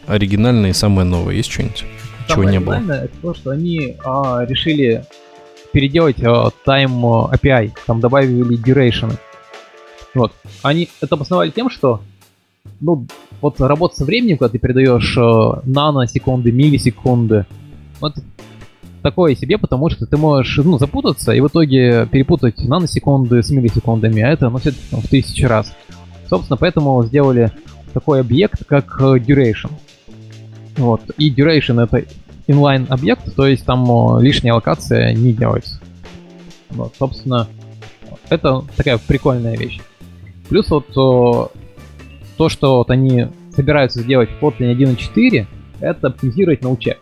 оригинальное и самое новое. Есть что-нибудь? Чего не было? это то, что они а, решили переделать а, Time API. Там добавили duration. Вот. Они это обосновали тем, что ну, вот работа со временем, когда ты передаешь э, наносекунды, миллисекунды, вот такое себе, потому что ты можешь ну, запутаться и в итоге перепутать наносекунды с миллисекундами, а это ну, все в тысячи раз. Собственно, поэтому сделали такой объект, как э, duration. Вот. И duration это inline объект, то есть там лишняя локация не делается. Вот, собственно, это такая прикольная вещь. Плюс вот то, что вот они собираются сделать в Kotlin 1.4, это оптимизировать научек.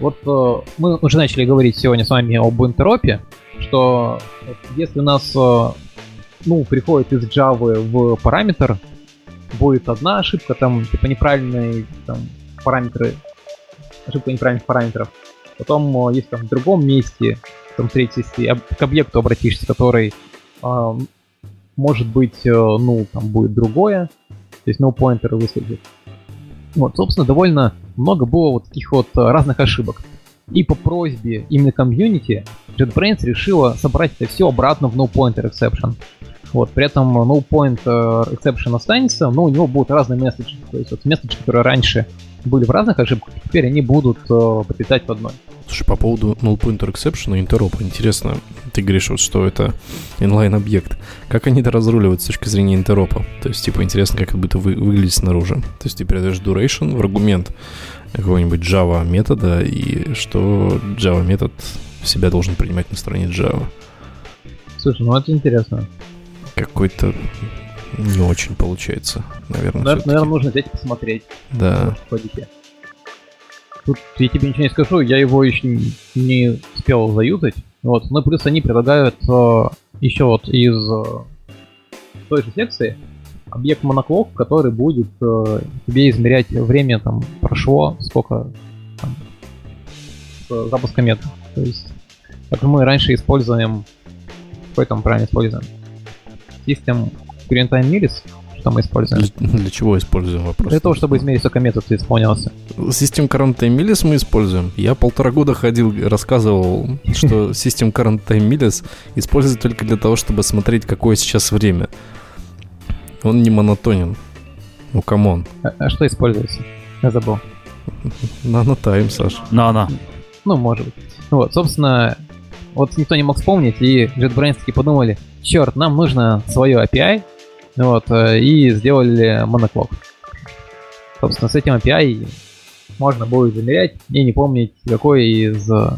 Вот э, мы уже начали говорить сегодня с вами об интеропе, что если у нас э, ну, приходит из Java в параметр, будет одна ошибка, там, типа неправильные там, параметры, ошибка неправильных параметров. Потом, э, если там в другом месте, там, третьей, если к объекту обратишься, который э, может быть, э, ну, там будет другое, то есть no pointer выскочит. Вот, собственно, довольно много было вот таких вот э, разных ошибок. И по просьбе именно комьюнити JetBrains решила собрать это все обратно в no-pointer exception. Вот, при этом no-pointer exception останется, но у него будут разные месседжи. То есть вот месседжи, которые раньше были в разных ошибках, теперь они будут э, подпитать в одной. Слушай, по поводу null pointer exception и интеропа, интересно, ты говоришь, вот, что это inline объект. Как они это разруливают с точки зрения интеропа? То есть, типа, интересно, как это будет вы, выглядеть снаружи. То есть, ты передаешь duration в аргумент какого-нибудь Java метода, и что Java метод себя должен принимать на стороне Java. Слушай, ну это интересно. Какой-то не очень получается, наверное. Всё-таки. наверное, нужно взять и посмотреть Да. в кодике. Тут я тебе ничего не скажу, я его еще не- успел заюзать. Вот. Ну плюс они предлагают э, еще вот из э, той же секции объект моноклок, который будет э, тебе измерять время, там, прошло, сколько там, с запуска мета. То есть, как мы раньше используем, какой там правильно используем? System Current Time Millis, что мы используем. Для, для чего используем вопрос? Для того, чтобы измерить, сколько метод исполнялся. System Current Time Millis мы используем. Я полтора года ходил, рассказывал, что System Current Time Millis используется только для того, чтобы смотреть, какое сейчас время. Он не монотонен. Ну, come on. А, а что используется? Я забыл. Nanotime, Саш. На-на. Ну, может быть. Вот, собственно, вот никто не мог вспомнить, и JetBrains таки подумали, черт, нам нужно свое API, вот, э, и сделали моноклок. Собственно, с этим API можно будет замерять и не помнить, какой из э,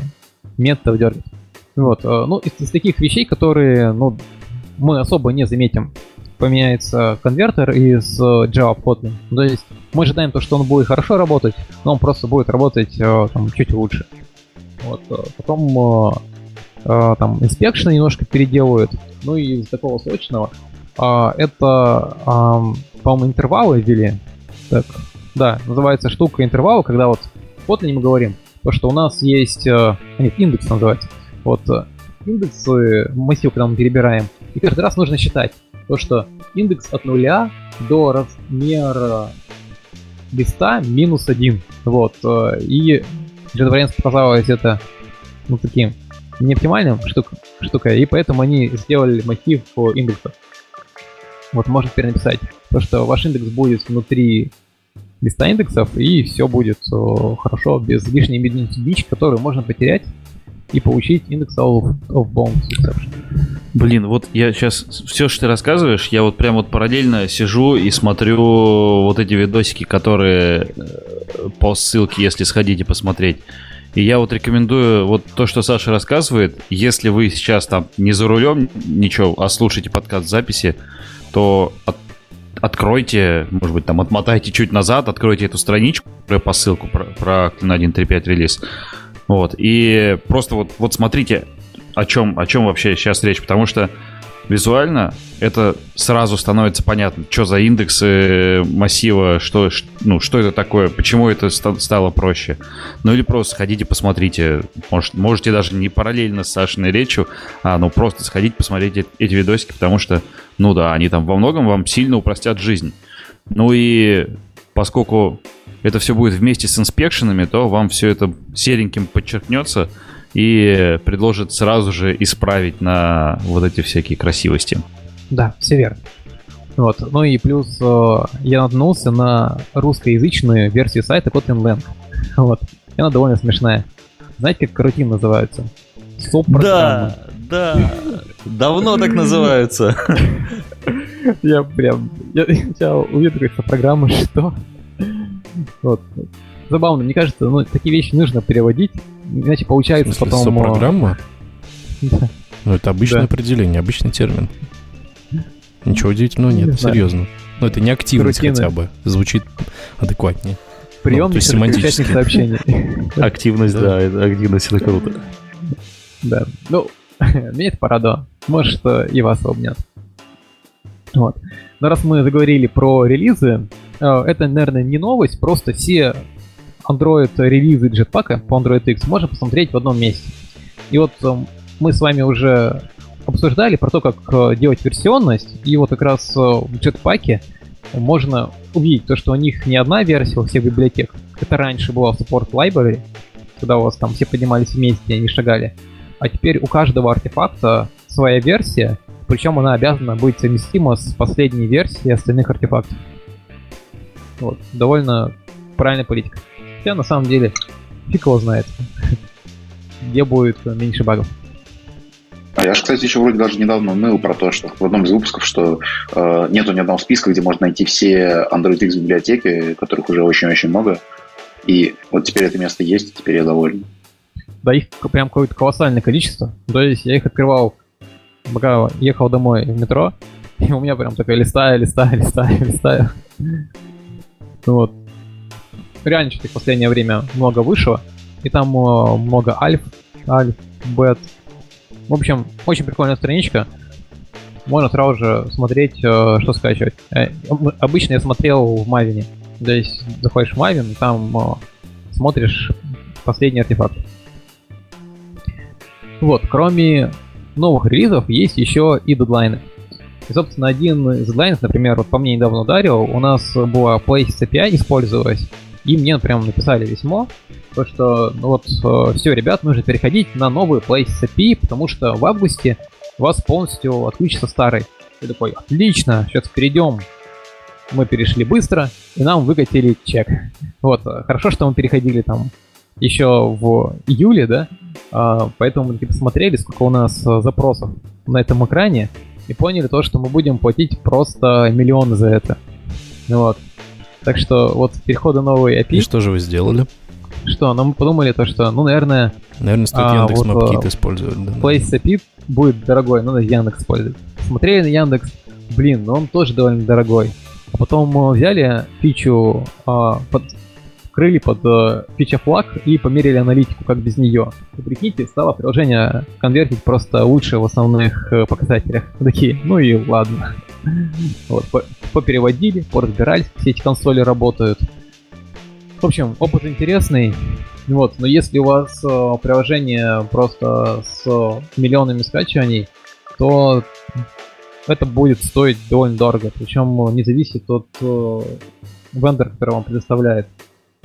методов дергать. Вот, э, ну, из, из таких вещей, которые, ну, мы особо не заметим, поменяется конвертер из Java в Kotlin. Ну, То есть мы ожидаем то, что он будет хорошо работать, но он просто будет работать там, чуть лучше. Вот, потом там inspection немножко переделают. Ну и из такого срочного это, ам, по-моему, интервалы ввели. Так, да, называется штука интервала, когда вот в Kotlin мы говорим, то, что у нас есть... э, а, Нет, индекс называется. Вот э, индексы, массив, когда мы перебираем, и каждый раз нужно считать то, что индекс от нуля до размера листа минус один. Вот. э, И JetBrains показалось это ну, таким неоптимальным штук, штукой, и поэтому они сделали массив по индексу. Вот можно теперь написать то, что ваш индекс будет внутри листа индексов, и все будет хорошо, без лишней единицы которую можно потерять и получить индекс of, of bounds exception. Блин, вот я сейчас все, что ты рассказываешь, я вот прям вот параллельно сижу и смотрю вот эти видосики, которые э, по ссылке, если сходите посмотреть. И я вот рекомендую вот то, что Саша рассказывает. Если вы сейчас там не за рулем ничего, а слушаете подкаст записи, то от- откройте, может быть, там отмотайте чуть назад, откройте эту страничку про посылку про, про на 1.3.5 релиз. Вот. И просто вот, вот смотрите, о чем, о чем вообще сейчас речь, потому что визуально это сразу становится понятно, что за индексы массива, что, ну, что это такое, почему это ста- стало проще. Ну или просто сходите, посмотрите. Может, можете даже не параллельно с Сашиной речью, а ну просто сходить, посмотреть эти видосики, потому что, ну да, они там во многом вам сильно упростят жизнь. Ну и поскольку это все будет вместе с инспекшенами, то вам все это сереньким подчеркнется и предложит сразу же исправить на вот эти всякие красивости. Да, все верно. Вот. Ну и плюс э, я наткнулся на русскоязычную версию сайта Kotlin Lang. Вот. И она довольно смешная. Знаете, как карутин называются? Соп-программы. да. Давно так называются. Я прям... Я увидел, как это программа, что? Вот. Забавно, мне кажется, ну, такие вещи нужно переводить, иначе получается смысле, потом... э, сопрограмма? да. Ну, это обычное Да. определение, обычный термин. Ничего удивительного нет, Не серьезно. Ну, это не активность Рутина. хотя бы. Звучит адекватнее. Прием то есть нескольких семантически. сообщений. Активность, да, активность, это круто. Да. Ну, меня это порадовало. Может, и вас обнят. Вот. Но раз мы заговорили про релизы, э, это, наверное, не новость, просто все Android релизы Jetpack по Android X можно посмотреть в одном месте. И вот э, мы с вами уже обсуждали про то, как э, делать версионность, и вот как раз э, в Jetpack можно увидеть то, что у них не одна версия у всех библиотек. Это раньше была в Support Library, когда у вас там все поднимались вместе, они шагали. А теперь у каждого артефакта своя версия, причем она обязана быть совместима с последней версией остальных артефактов. Вот, довольно правильная политика. Хотя на самом деле фиг его знает. где будет меньше багов. А я же, кстати, еще вроде даже недавно ныл про то, что в одном из выпусков, что э, нету ни одного списка, где можно найти все Android X библиотеки, которых уже очень-очень много. И вот теперь это место есть, и теперь я доволен. Да, их прям какое-то колоссальное количество. То есть я их открывал, пока ехал домой в метро, и у меня прям такая листаю, листаю, листаю, листаю. Вот. Реально что-то в последнее время много вышло. И там э, много альф, альф, бет, в общем, очень прикольная страничка. Можно сразу же смотреть, э, что скачивать. Э, обычно я смотрел в Мавине. То есть заходишь в Мавин, там смотришь последний артефакт. Вот, кроме новых релизов, есть еще и дедлайны. И, собственно, один из дедлайнов, например, вот по мне недавно ударил, у нас была Places API использовалась, и мне прям написали письмо, то что ну вот э, все, ребят, нужно переходить на новый Places API, потому что в августе у вас полностью отключится старый. Я такой, отлично, сейчас перейдем. Мы перешли быстро, и нам выкатили чек. Вот, хорошо, что мы переходили там еще в июле, да, а, поэтому мы посмотрели, сколько у нас э, запросов на этом экране, и поняли то, что мы будем платить просто миллион за это. Вот. Так что вот переходы новые API... И что же вы сделали? Что, ну мы подумали то, что, ну, наверное... Наверное, стоит а, Яндекс вот, Мапкит использовать. Да, Place API будет дорогой, ну, Яндекс использовать. Смотрели на Яндекс, блин, ну он тоже довольно дорогой. А потом мы взяли фичу, а, под, крыли под фича флаг и померили аналитику, как без нее. И прикиньте, стало приложение конвертить просто лучше в основных э, показателях. Такие, ну и ладно. Вот, попереводили, поразбирались, все эти консоли работают. В общем, опыт интересный. Вот, но если у вас э, приложение просто с миллионами скачиваний, то это будет стоить довольно дорого. Причем не зависит от э, вендора, который вам предоставляет.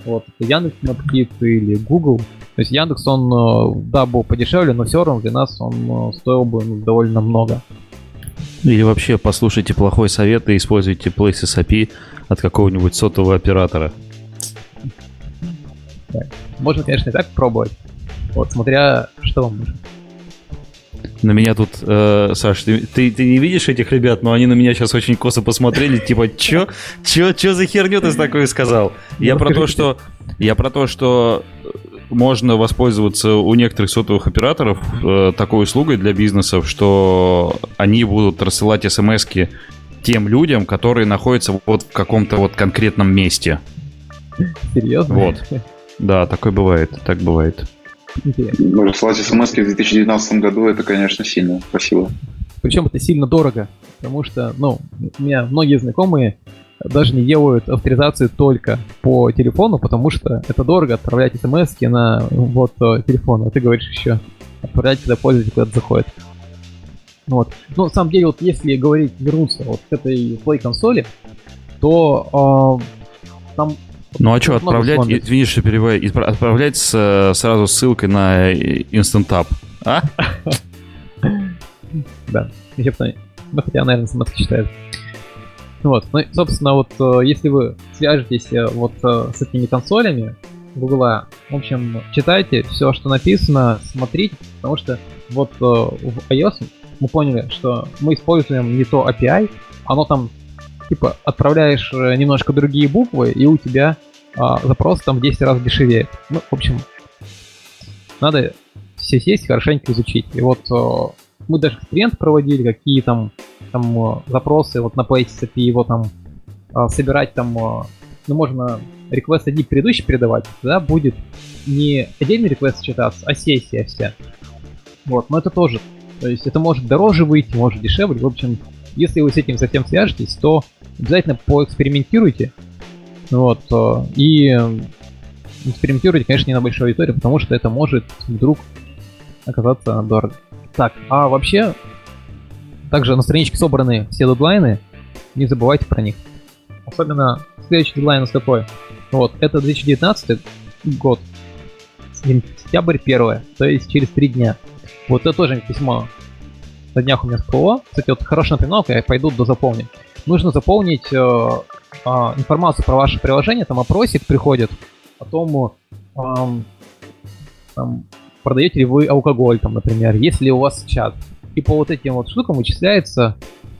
Вот, это Яндекс Маркет или Google. То есть Яндекс, он, э, да, был подешевле, но все равно для нас он э, стоил бы ну, довольно много. Или вообще послушайте плохой совет и используйте Places API от какого-нибудь сотового оператора. Можно, конечно, и так пробовать. Вот, смотря, что вам нужно. На меня тут, э, Саш, ты, ты, ты не видишь этих ребят, но они на меня сейчас очень косо посмотрели, типа, чё, чё, чё за херню ты такое сказал? Я про то, что, я про то, что можно воспользоваться у некоторых сотовых операторов э, такой услугой для бизнесов, что они будут рассылать смс тем людям, которые находятся вот в каком-то вот конкретном месте. Серьезно? Вот. Да, такое бывает, так бывает. Ну, рассылать смс в 2019 году, это, конечно, сильно. Спасибо. Причем это сильно дорого, потому что, ну, у меня многие знакомые даже не делают авторизацию только по телефону, потому что это дорого отправлять смс на вот э, телефон, а ты говоришь еще отправлять, когда пользователь куда-то заходит. Вот. Но на самом деле, вот если говорить, вернуться вот к этой Play консоли, то э, там ну а что, отправлять, извини, что перебиваю, отправлять с, сразу ссылкой на Instant App, а? Да, ну хотя, наверное, смс читает. Вот, ну, собственно, вот э, если вы свяжетесь э, вот э, с этими консолями Google, в общем, читайте все, что написано, смотрите, потому что вот в iOS мы поняли, что мы используем не то API, оно там типа отправляешь немножко другие буквы, и у тебя а, запрос там в 10 раз дешевее. Ну, в общем, надо все сесть хорошенько изучить. И вот мы даже эксперимент проводили, какие там там э, запросы вот на и его там э, собирать там, э, ну можно request ID предыдущий передавать, да, будет не отдельный request читаться, а сессия вся. Вот, но это тоже, то есть это может дороже выйти, может дешевле, в общем, если вы с этим совсем свяжетесь, то обязательно поэкспериментируйте, вот, и экспериментируйте, конечно, не на большой аудитории, потому что это может вдруг оказаться дорого. Так, а вообще, также на страничке собраны все дедлайны, не забывайте про них. Особенно следующий дедлайн у нас какой? Вот, это 2019 год, сентябрь 1, то есть через 3 дня. Вот это тоже письмо на днях у меня всплыло. Кстати, вот хорошая напоминалка, я пойду до заполнить. Нужно заполнить э, э, информацию про ваше приложение, там опросик приходит о том, э, там, продаете ли вы алкоголь, там, например, есть ли у вас чат. И по вот этим вот штукам вычисляется,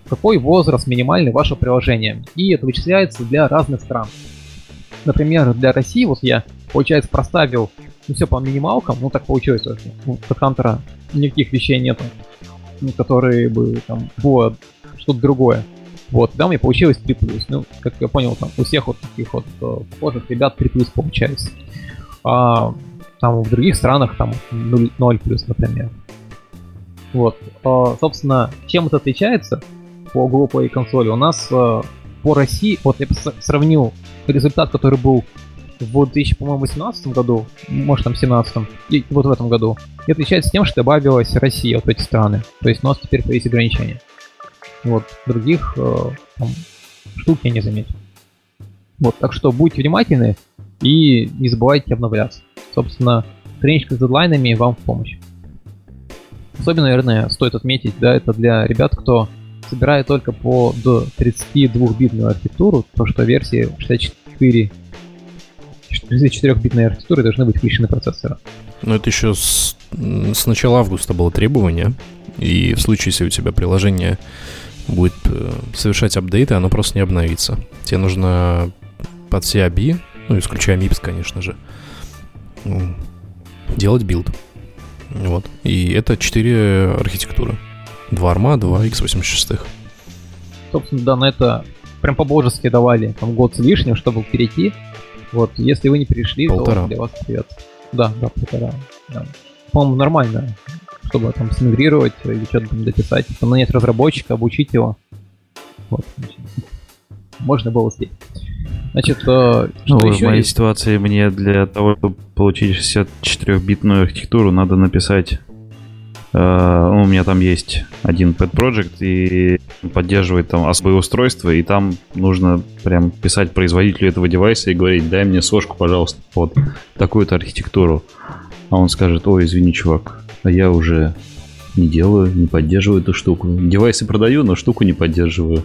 какой возраст минимальный вашего приложения. И это вычисляется для разных стран. Например, для России, вот я, получается, проставил ну, все по минималкам, ну так получилось. Ну, у Хантера никаких вещей нету, которые бы там было что-то другое. Вот, да, мне получилось 3 Ну, как я понял, там у всех вот таких вот э, похожих ребят 3 получается. А там в других странах там 0, 0 например. Вот. А, собственно, чем это отличается по глупой консоли? У нас а, по России, вот я сравнил результат, который был в 2018 году, может там 17 и вот в этом году, и отличается тем, что добавилась Россия, вот эти страны. То есть у нас теперь есть ограничения. Вот, других э, штук я не заметил. Вот, так что будьте внимательны и не забывайте обновляться. Собственно, страничка с дедлайнами вам в помощь. Особенно, наверное, стоит отметить, да, это для ребят, кто собирает только по до 32-битную архитектуру, то что версии 64 64-битной архитектуры должны быть включены процессоры. Но это еще с, с начала августа было требование, и в случае, если у тебя приложение будет э, совершать апдейты, оно просто не обновится. Тебе нужно под CIB, ну, исключая MIPS, конечно же, делать build. Вот. И это 4 архитектуры. 2 ARM а, 2 x86. Собственно, да, на это прям по-божески давали там год с лишним, чтобы перейти. Вот, если вы не перешли, полтора. то для вас привет. Да, да, полтора. Да. По-моему, нормально, чтобы там смигрировать или что-то там дописать. Там нанять разработчика, обучить его. Вот, можно было успеть. Значит, э, ну, в моей есть? ситуации мне для того, чтобы получить 64-битную архитектуру, надо написать Uh, у меня там есть один pet project и поддерживает там особые устройства, и там нужно прям писать производителю этого девайса и говорить, дай мне сошку, пожалуйста, под такую-то архитектуру. А он скажет, ой, извини, чувак, а я уже не делаю, не поддерживаю эту штуку. Девайсы продаю, но штуку не поддерживаю.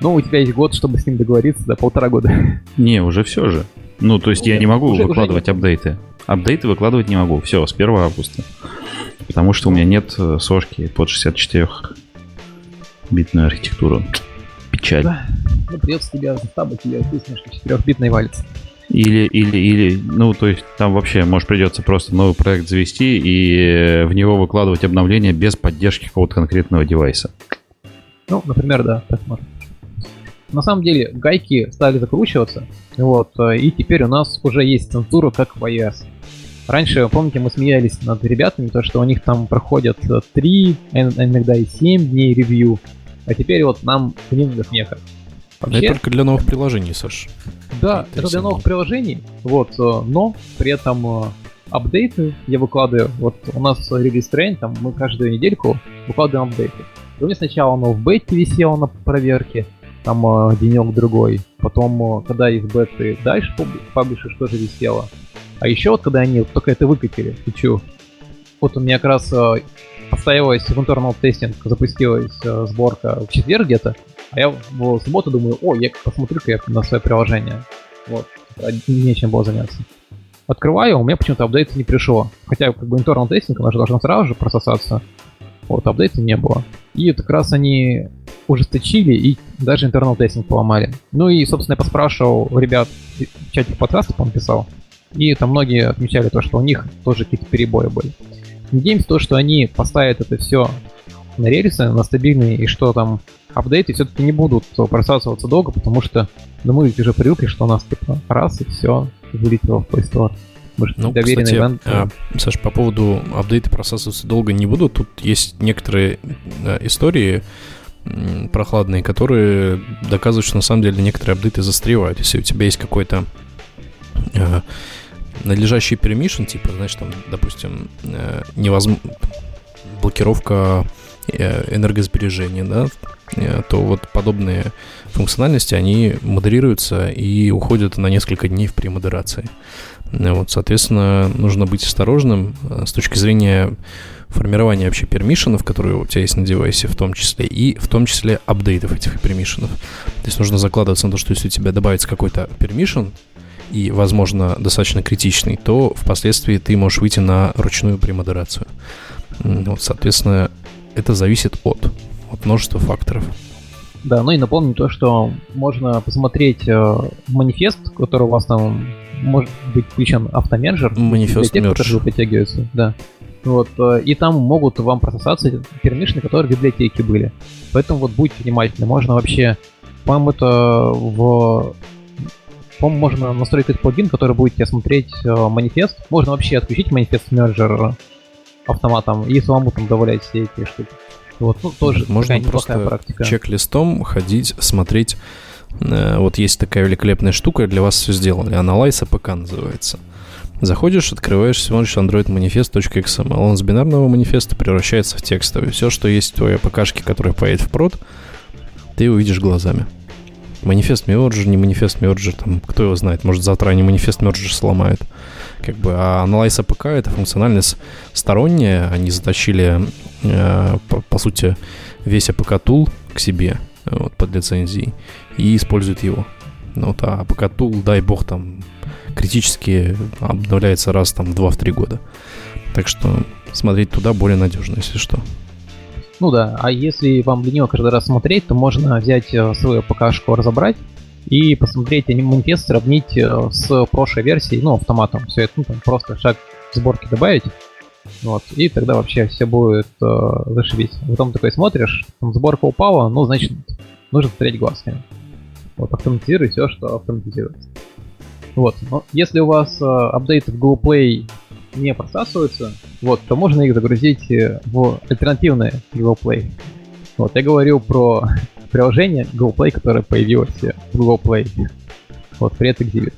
Ну, у тебя есть год, чтобы с ним договориться, да, полтора года. Не, уже все же. Ну, то есть я не могу уже, выкладывать уже апдейты. Апдейты выкладывать не могу. Все, с 1 августа. Потому что у меня нет э, сошки под 64-битную архитектуру. Печаль. Да. Ну, придется тебя заставить ее песню, что 4-битной валится. Или, или, или, ну, то есть там вообще, может, придется просто новый проект завести и э, в него выкладывать обновления без поддержки какого-то конкретного девайса. Ну, например, да, так можно. На самом деле, гайки стали закручиваться, вот, э, и теперь у нас уже есть цензура, как в iOS. Раньше, помните, мы смеялись над ребятами, то, что у них там проходят 3, а иногда и 7 дней ревью, а теперь вот нам к ним до смеха. Вообще, это только для новых приложений, Саш. Да, это, это для новых приложений, вот, э, но при этом э, апдейты я выкладываю. Вот у нас релиз трейн, там мы каждую недельку выкладываем апдейты. И у меня сначала оно в бете висело на проверке, там э, денек-другой. Потом, когда из беты дальше паблишишь, тоже висело. А еще вот когда они только это выкатили, чу, вот у меня как раз э, поставилась в internal тестинг, запустилась э, сборка в четверг где-то, а я в субботу думаю, о, я посмотрю-ка я на свое приложение. Вот, нечем было заняться. Открываю, у меня почему-то апдейт не пришло. Хотя как бы internal тестинг, она же должна сразу же прососаться. Вот, апдейта не было. И как раз они ужесточили и даже internal тестинг поломали. Ну и, собственно, я поспрашивал ребят в чате подкаста, по писал, и там многие отмечали то, что у них тоже какие-то перебои были. Надеемся то, что они поставят это все на рельсы, на стабильные, и что там апдейты все-таки не будут просасываться долго, потому что ну, мы ведь уже привыкли, что у нас типа раз и все вылетело в Play Store. ну, кстати, ивент. А, Саш, по поводу апдейты просасываться долго не будут. Тут есть некоторые да, истории прохладные, которые доказывают, что на самом деле некоторые апдейты застревают. Если у тебя есть какой-то э, надлежащий permission, типа, знаешь, там, допустим, э, невозможно блокировка энергосбережения, да, э, то вот подобные функциональности, они модерируются и уходят на несколько дней в премодерации. Вот, соответственно, нужно быть осторожным с точки зрения формирования вообще пермишенов, которые у тебя есть на девайсе в том числе, и в том числе апдейтов этих пермишенов. То есть нужно закладываться на то, что если у тебя добавится какой-то пермишен, и, возможно, достаточно критичный, то впоследствии ты можешь выйти на ручную премодерацию. Вот, соответственно, это зависит от, от множества факторов. Да, ну и напомню то, что можно посмотреть э, манифест, который у вас там может быть включен автоменеджер. Манифест тех, которые подтягиваются, да. Вот, э, и там могут вам прососаться пермишны, которые в библиотеке были. Поэтому вот будьте внимательны. Можно вообще, по-моему, это в... По-моему, можно настроить этот плагин, который будет тебе смотреть э, манифест. Можно вообще отключить манифест менеджер автоматом и самому там добавлять все эти штуки. Вот, ну, тоже Можно просто практика. чек-листом ходить, смотреть. Э, вот есть такая великолепная штука, для вас все сделали. Analyze APK называется. Заходишь, открываешь, смотришь android-manifest.xml. Он с бинарного манифеста превращается в текстовый. Все, что есть в твоей АПКшке, которая поедет в прод, ты увидишь глазами. Манифест Merger, не манифест Merger, там, кто его знает, может завтра они манифест Merger сломают. Как бы, а Analyze APK это функциональность сторонняя, они заточили, э, по, по сути, весь tool к себе вот, под лицензией и используют его. Ну, вот, а tool, дай бог, там критически обновляется раз там в 2-3 года. Так что смотреть туда более надежно, если что. Ну да, а если вам лениво каждый раз смотреть, то можно взять э, свою ПК-шку, разобрать и посмотреть манифест, сравнить э, с прошлой версией, ну, автоматом. Все это, ну, там, просто шаг сборки добавить. Вот, и тогда вообще все будет э, зашибись. Потом такой смотришь, там сборка упала, ну, значит, нужно смотреть глазками. Вот, автоматизируй все, что автоматизируется. Вот. Но если у вас э, апдейты в Google Play не просасываются, вот, то можно их загрузить э, в альтернативные Google Play. Вот, я говорю про приложение Google Play, которое появилось в Google Play. Вот, привет, Exhibit.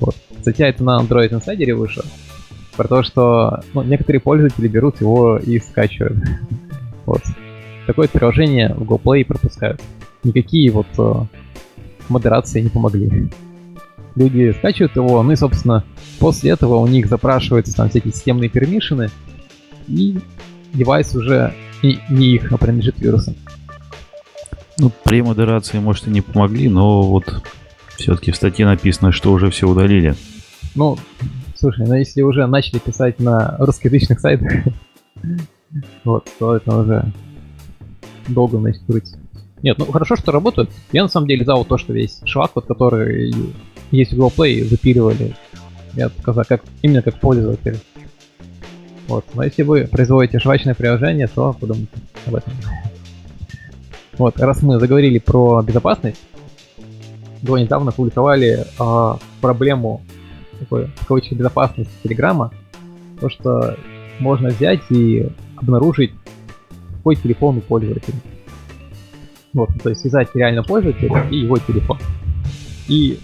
Вот. Статья это на Android Insider вышла. Про то, что ну, некоторые пользователи берут его и скачивают. вот. Такое приложение в Google Play пропускают. Никакие вот э, модерации не помогли люди скачивают его, ну и, собственно, после этого у них запрашиваются там всякие системные пермишины, и девайс уже не, не их, а принадлежит вирусам. Ну, при модерации, может, и не помогли, но вот все-таки в статье написано, что уже все удалили. Ну, слушай, ну если уже начали писать на русскоязычных сайтах, вот, то это уже долго значит крутить. Нет, ну хорошо, что работают. Я на самом деле за вот то, что весь шлак, вот который есть Google Play, запиливали. Я сказал, как, именно как пользователь. Вот. Но если вы производите жвачное приложение, то подумайте об этом. Вот, раз мы заговорили про безопасность, до недавно публиковали э, проблему такой, в кавычках, безопасности Телеграма, то, что можно взять и обнаружить, какой телефон у пользователя. Вот, то есть связать реально пользователя и его телефон. И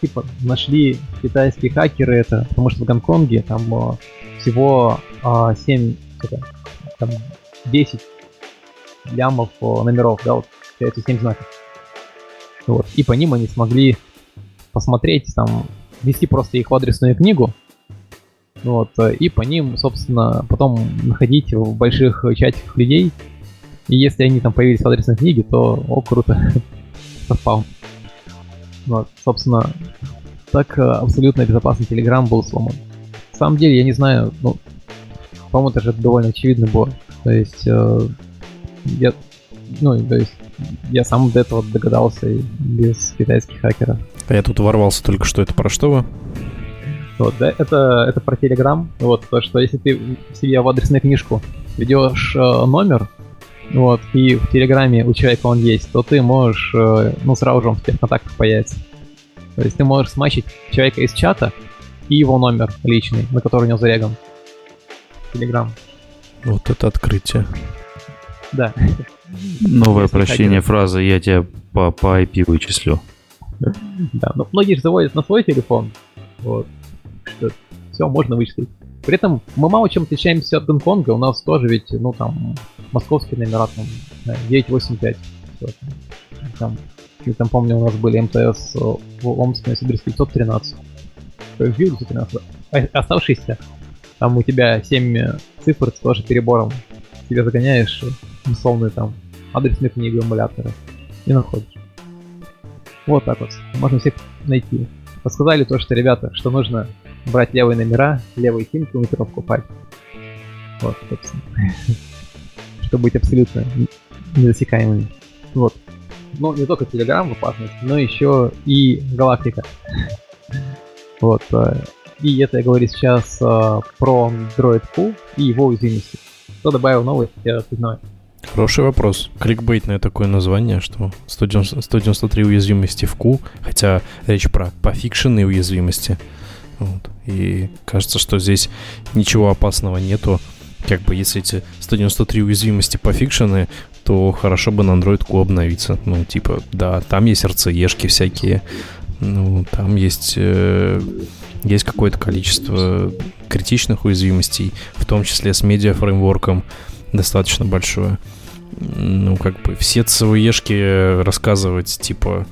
типа нашли китайские хакеры это, потому что в Гонконге там э, всего э, 7, это, там 10 лямов э, номеров, да, вот, получается 7 знаков. Вот. И по ним они смогли посмотреть, там, ввести просто их в адресную книгу, вот, э, и по ним, собственно, потом находить в больших чатиках людей, и если они там появились в адресной книге, то, о, круто, совпал. Вот, собственно, так э, абсолютно безопасный Telegram был сломан. На самом деле, я не знаю, ну, по-моему, это же довольно очевидно было. То есть, э, я, ну, то есть, я сам до этого догадался без китайских хакеров. А я тут ворвался только что, это про что вы? Вот, да, это, это про Telegram. Вот, то, что если ты себе в адресную книжку ведешь э, номер, вот, и в Телеграме у человека он есть, то ты можешь, э, ну, сразу же он в тех контактах появится. То есть ты можешь смачить человека из чата и его номер личный, на который у него зареган. Телеграм. Вот это открытие. Да. Новое Если прощение фразы «я тебя по, по IP вычислю». Да, но многие же заводят на свой телефон. Вот. Что все, можно вычислить. При этом мы мало чем отличаемся от Гонконга. У нас тоже ведь, ну там, московские номера, там, 985. Все, там, я там помню, у нас были МТС в Омске, Новосибирске 513. В 513. А оставшиеся, там у тебя 7 цифр, ты тоже перебором себе загоняешь условные там адресные книги эмулятора и находишь. Вот так вот. Можно всех найти. рассказали то, что, ребята, что нужно брать левые номера, левые симки у метро покупать. Вот, собственно. Чтобы быть абсолютно незасекаемыми. Вот. Но не только Telegram в опасности, но еще и Галактика. Вот. э, И это я говорю сейчас э, про Android Q и его уязвимости. Кто добавил новый, я распознаю. Хороший вопрос. Кликбейтное такое название, что 190 193 уязвимости в Q, хотя речь про пофикшенные уязвимости. Вот. И кажется, что здесь ничего опасного нету. Как бы если эти 193 уязвимости пофикшены, то хорошо бы на Android Q обновиться. Ну, типа, да, там есть RCE-шки всякие, ну, там есть, э, есть какое-то количество критичных уязвимостей, в том числе с медиа-фреймворком достаточно большое. Ну, как бы все ЦВЕшки рассказывать, типа,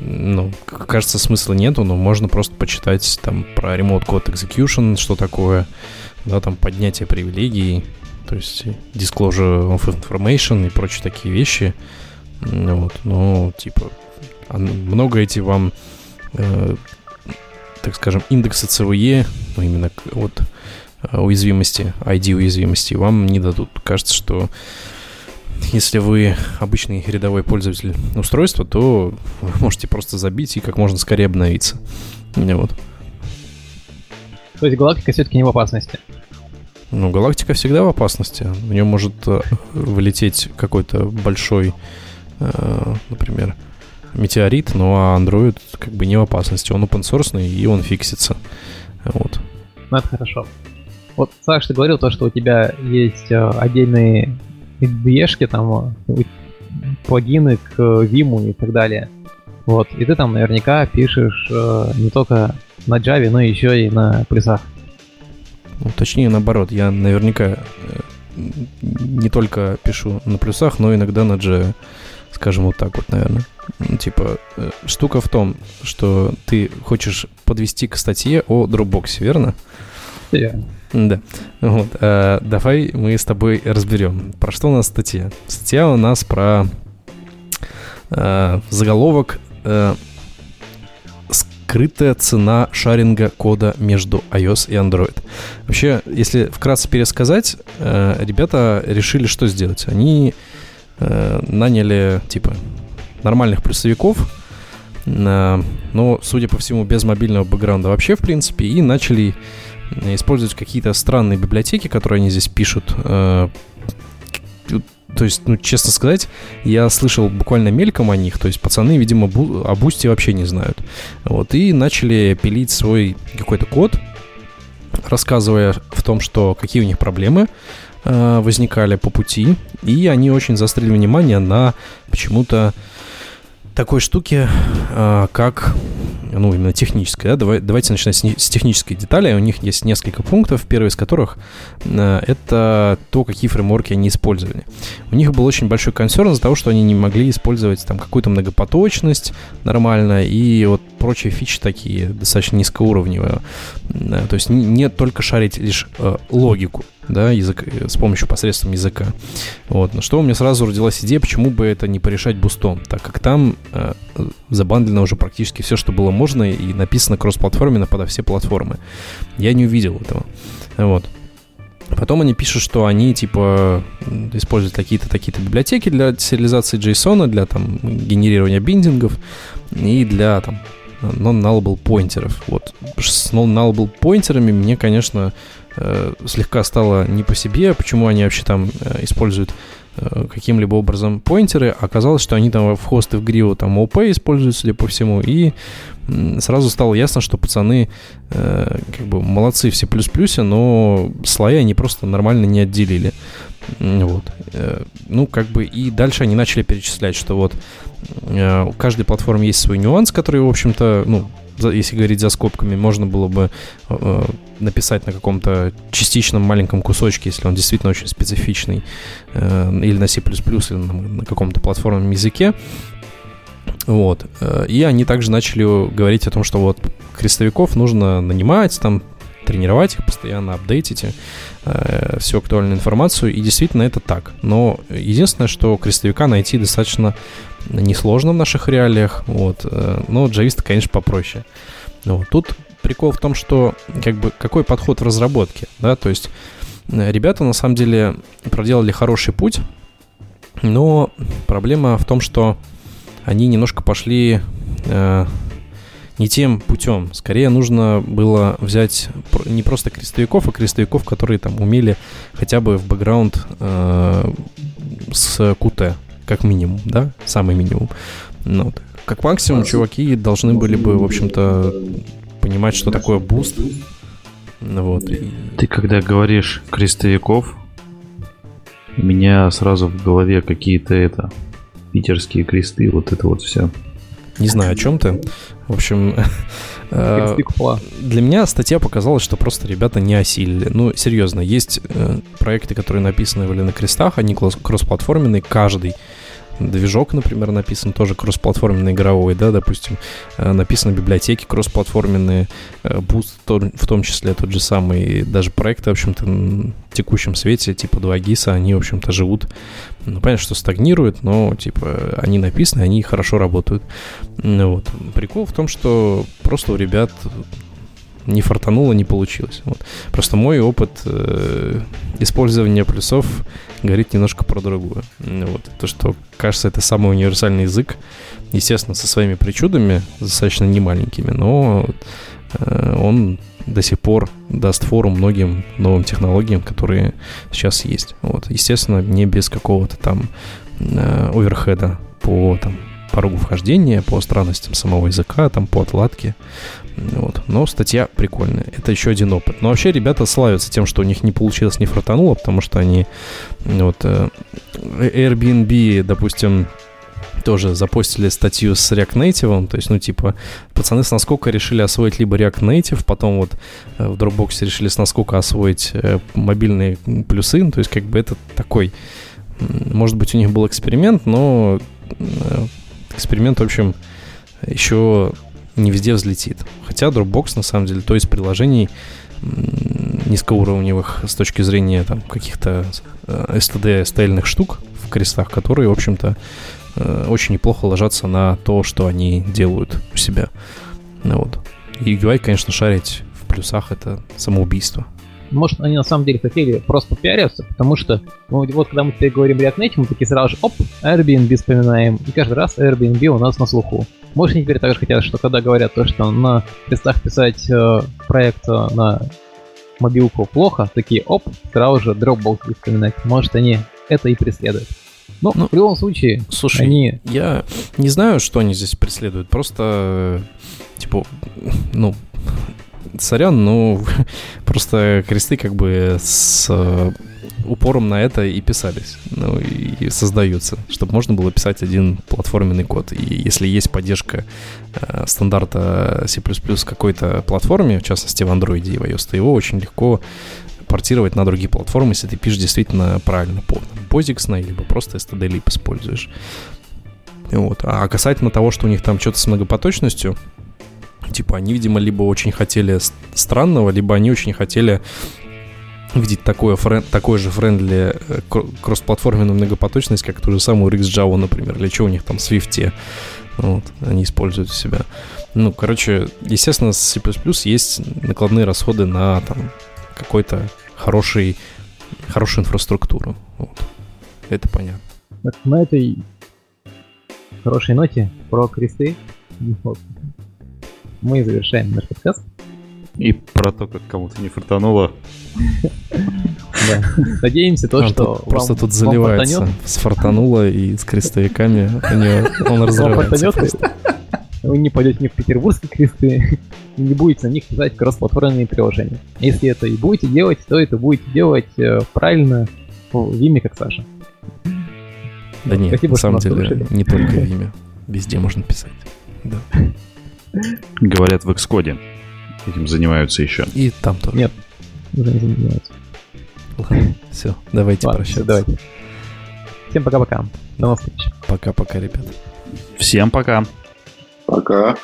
ну, кажется, смысла нету, но можно просто почитать там про Remote Code Execution, что такое, да, там поднятие привилегий, то есть Disclosure of Information и прочие такие вещи. Ну, Вот, ну, типа, а много эти вам, э, так скажем, индексы ЦВЕ, ну, именно от э, уязвимости, ID уязвимости, вам не дадут. Кажется, что если вы обычный рядовой пользователь устройства, то вы можете просто забить и как можно скорее обновиться. Вот. То есть галактика все-таки не в опасности. Ну, галактика всегда в опасности. В нее может э, вылететь какой-то большой, э, например, метеорит, ну а Android как бы не в опасности. Он open source и он фиксится. Вот. Ну, это хорошо. Вот, Саш, ты говорил то, что у тебя есть э, отдельные движки, там, э, плагины к Vim и так далее. Вот, и ты там наверняка пишешь э, не только на Java, но еще и на плюсах. Ну, точнее, наоборот, я наверняка э, не только пишу на плюсах, но иногда на Java. Скажем вот так вот, наверное. Ну, Типа, э, штука в том, что ты хочешь подвести к статье о Dropbox, верно? Верно. Да. Вот. э, давай мы с тобой разберем. Про что у нас статья? Статья у нас про э, заголовок э, «Скрытая цена шаринга кода между iOS и Android». Вообще, если вкратце пересказать, э, ребята решили что сделать? Они э, наняли, типа, нормальных плюсовиков, э, но, судя по всему, без мобильного бэкграунда вообще, в принципе, и начали использовать какие-то странные библиотеки, которые они здесь пишут. э, То есть, ну, честно сказать, я слышал буквально мельком о них. То есть, пацаны, видимо, о Boost е вообще не знают. Вот, и начали пилить свой какой-то код, рассказывая в том, что какие у них проблемы э, возникали по пути. И они очень заострили внимание на почему-то такой штуке, э, как ну, именно технической, да, давай, давайте начинать с, с технической детали. У них есть несколько пунктов, первый из которых э, это то, какие фреймворки они использовали. У них был очень большой консерн из-за того, что они не могли использовать там какую-то многопоточность нормально и вот прочие фичи такие достаточно низкоуровневые. Э, То есть не, только шарить лишь логику, да, язык, э, с помощью посредством языка. Вот. На что у меня сразу родилась идея, почему бы это не порешать бустом, так как там э, забандлено уже практически все, что было можно, и написано кроссплатформенно подо все платформы. Я не увидел этого. Вот. Потом они пишут, что они, типа, используют какие-то такие-то библиотеки для сериализации JSON, для, там, генерирования биндингов и для, там, non-nullable поинтеров. Вот. С non-nullable поинтерами мне, конечно, э, слегка стало не по себе, почему они вообще там э, используют э, каким-либо образом поинтеры. Оказалось, что они там в хосты в гриву там OP используют, судя по всему, и сразу стало ясно, что пацаны э, как бы молодцы все плюс-плюсе, но слои они просто нормально не отделили. Вот. Э, Ну, как бы и дальше они начали перечислять, что вот э, у каждой платформы есть свой нюанс, который, в общем-то, ну, если говорить за скобками, можно было бы э, написать на каком-то частичном маленьком кусочке, если он действительно очень специфичный, э, или на C++, или на, на каком-то платформенном языке. Вот. Э, И они также начали говорить о том, что вот крестовиков нужно нанимать, там, тренировать их, постоянно апдейтить э, всю актуальную информацию. И действительно это так. Но единственное, что крестовика найти достаточно несложно в наших реалиях. Вот. э, Но джависты, конечно, попроще. Вот. Тут прикол в том, что как бы какой подход в разработке, да, то есть э, ребята на самом деле проделали хороший путь, но проблема в том, что они немножко пошли э, не тем путем. Скорее нужно было взять не просто крестовиков, а крестовиков, которые там умели хотя бы в бэкграунд э, с Qt, как минимум, да, самый минимум. Ну, вот. Как максимум, чуваки должны были бы, в общем-то, понимать, что такое Boost. Вот. Ты когда говоришь крестовиков, у меня сразу в голове какие-то это питерские кресты, вот это вот все. Не знаю, о чем ты. В общем, э, для меня статья показалась, что просто ребята не осилили. Ну, серьезно, есть э, проекты, которые написаны были на крестах, они кроссплатформенные, каждый движок, например, написан тоже кроссплатформенный игровой, да, допустим, э, написаны библиотеки кроссплатформенные, Boost в том числе тот же самый, даже проекты, в общем-то, в текущем свете, типа 2 гиса, они, в общем-то, живут, ну, понятно, что стагнируют, но, типа, они написаны, они хорошо работают. Вот. Прикол в том, что просто у ребят не фартануло, не получилось. Вот. Просто мой опыт э, использования плюсов говорит немножко про другое. Вот. То, что, кажется, это самый универсальный язык, естественно, со своими причудами, достаточно немаленькими, но э, он до сих пор даст фору многим новым технологиям, которые сейчас есть. Вот. Естественно, не без какого-то там э, оверхеда по там, порогу вхождения, по странностям самого языка, там, по отладке. Вот. Но статья прикольная. Это еще один опыт. Но вообще ребята славятся тем, что у них не получилось, не фартануло, потому что они вот э, Airbnb, допустим, тоже запостили статью с React Native, то есть, ну, типа, пацаны с насколько решили освоить либо React Native, потом вот э, в Dropbox решили с насколько освоить э, мобильные плюсы, то есть, как бы это такой, может быть, у них был эксперимент, но эксперимент, в общем, еще не везде взлетит. Хотя Dropbox, на самом деле, то есть приложений низкоуровневых с точки зрения там каких-то STD э, стайльных штук в крестах, которые, в общем-то, э, очень неплохо ложатся на то, что они делают у себя. Ну, вот. И UI, конечно, шарить в плюсах это самоубийство. Может, они на самом деле хотели просто пиариться, потому что ну, вот когда мы теперь говорим React Native, мы такие сразу же, оп, Airbnb вспоминаем, и каждый раз Airbnb у нас на слуху. Может, они теперь также хотят, что когда говорят то, что на тестах писать э, проект э, на мобилку плохо, такие, оп, сразу же Dropbox вспоминать. Может, они это и преследуют. Но ну, в любом случае, слушай, они... я не знаю, что они здесь преследуют. Просто, типа, ну, сорян, но просто кресты как бы с э, упором на это и писались, ну, и создаются, чтобы можно было писать один платформенный код. И если есть поддержка э, стандарта C++ в какой-то платформе, в частности в Android и в iOS, то его очень легко портировать на другие платформы, если ты пишешь действительно правильно по POSIX, либо просто std-lib используешь. Вот. А касательно того, что у них там что-то с многопоточностью, Типа они, видимо, либо очень хотели странного, либо они очень хотели видеть такое, friend, такое же friendly э, кроссплатформенную многопоточность, как ту же самую RxJava, например, или что у них там в Swift. Вот, они используют у себя. Ну, короче, естественно, с C++ есть накладные расходы на там какой-то хороший, хорошую инфраструктуру. Вот. Это понятно. Так, на этой хорошей ноте про кресты мы завершаем наш подкаст. И про то, как кому-то не фартануло. Да. Надеемся то, что Просто тут заливается с фартануло и с крестовиками. Он разрывается. Вы не пойдете ни в петербургские кресты, и не будете на них писать кроссплатформенные приложения. Если это и будете делать, то это будете делать э, правильно в Виме, как Саша. Да нет, на самом деле не только в Виме. Везде можно писать. Да. Говорят, в Xcode этим занимаются еще. И там тоже. Нет, уже не занимаются. Ладно, все, давайте Ладно, прощаться. Все, давайте. Всем пока-пока. До новых встреч. Пока-пока, ребят. Всем пока. Пока.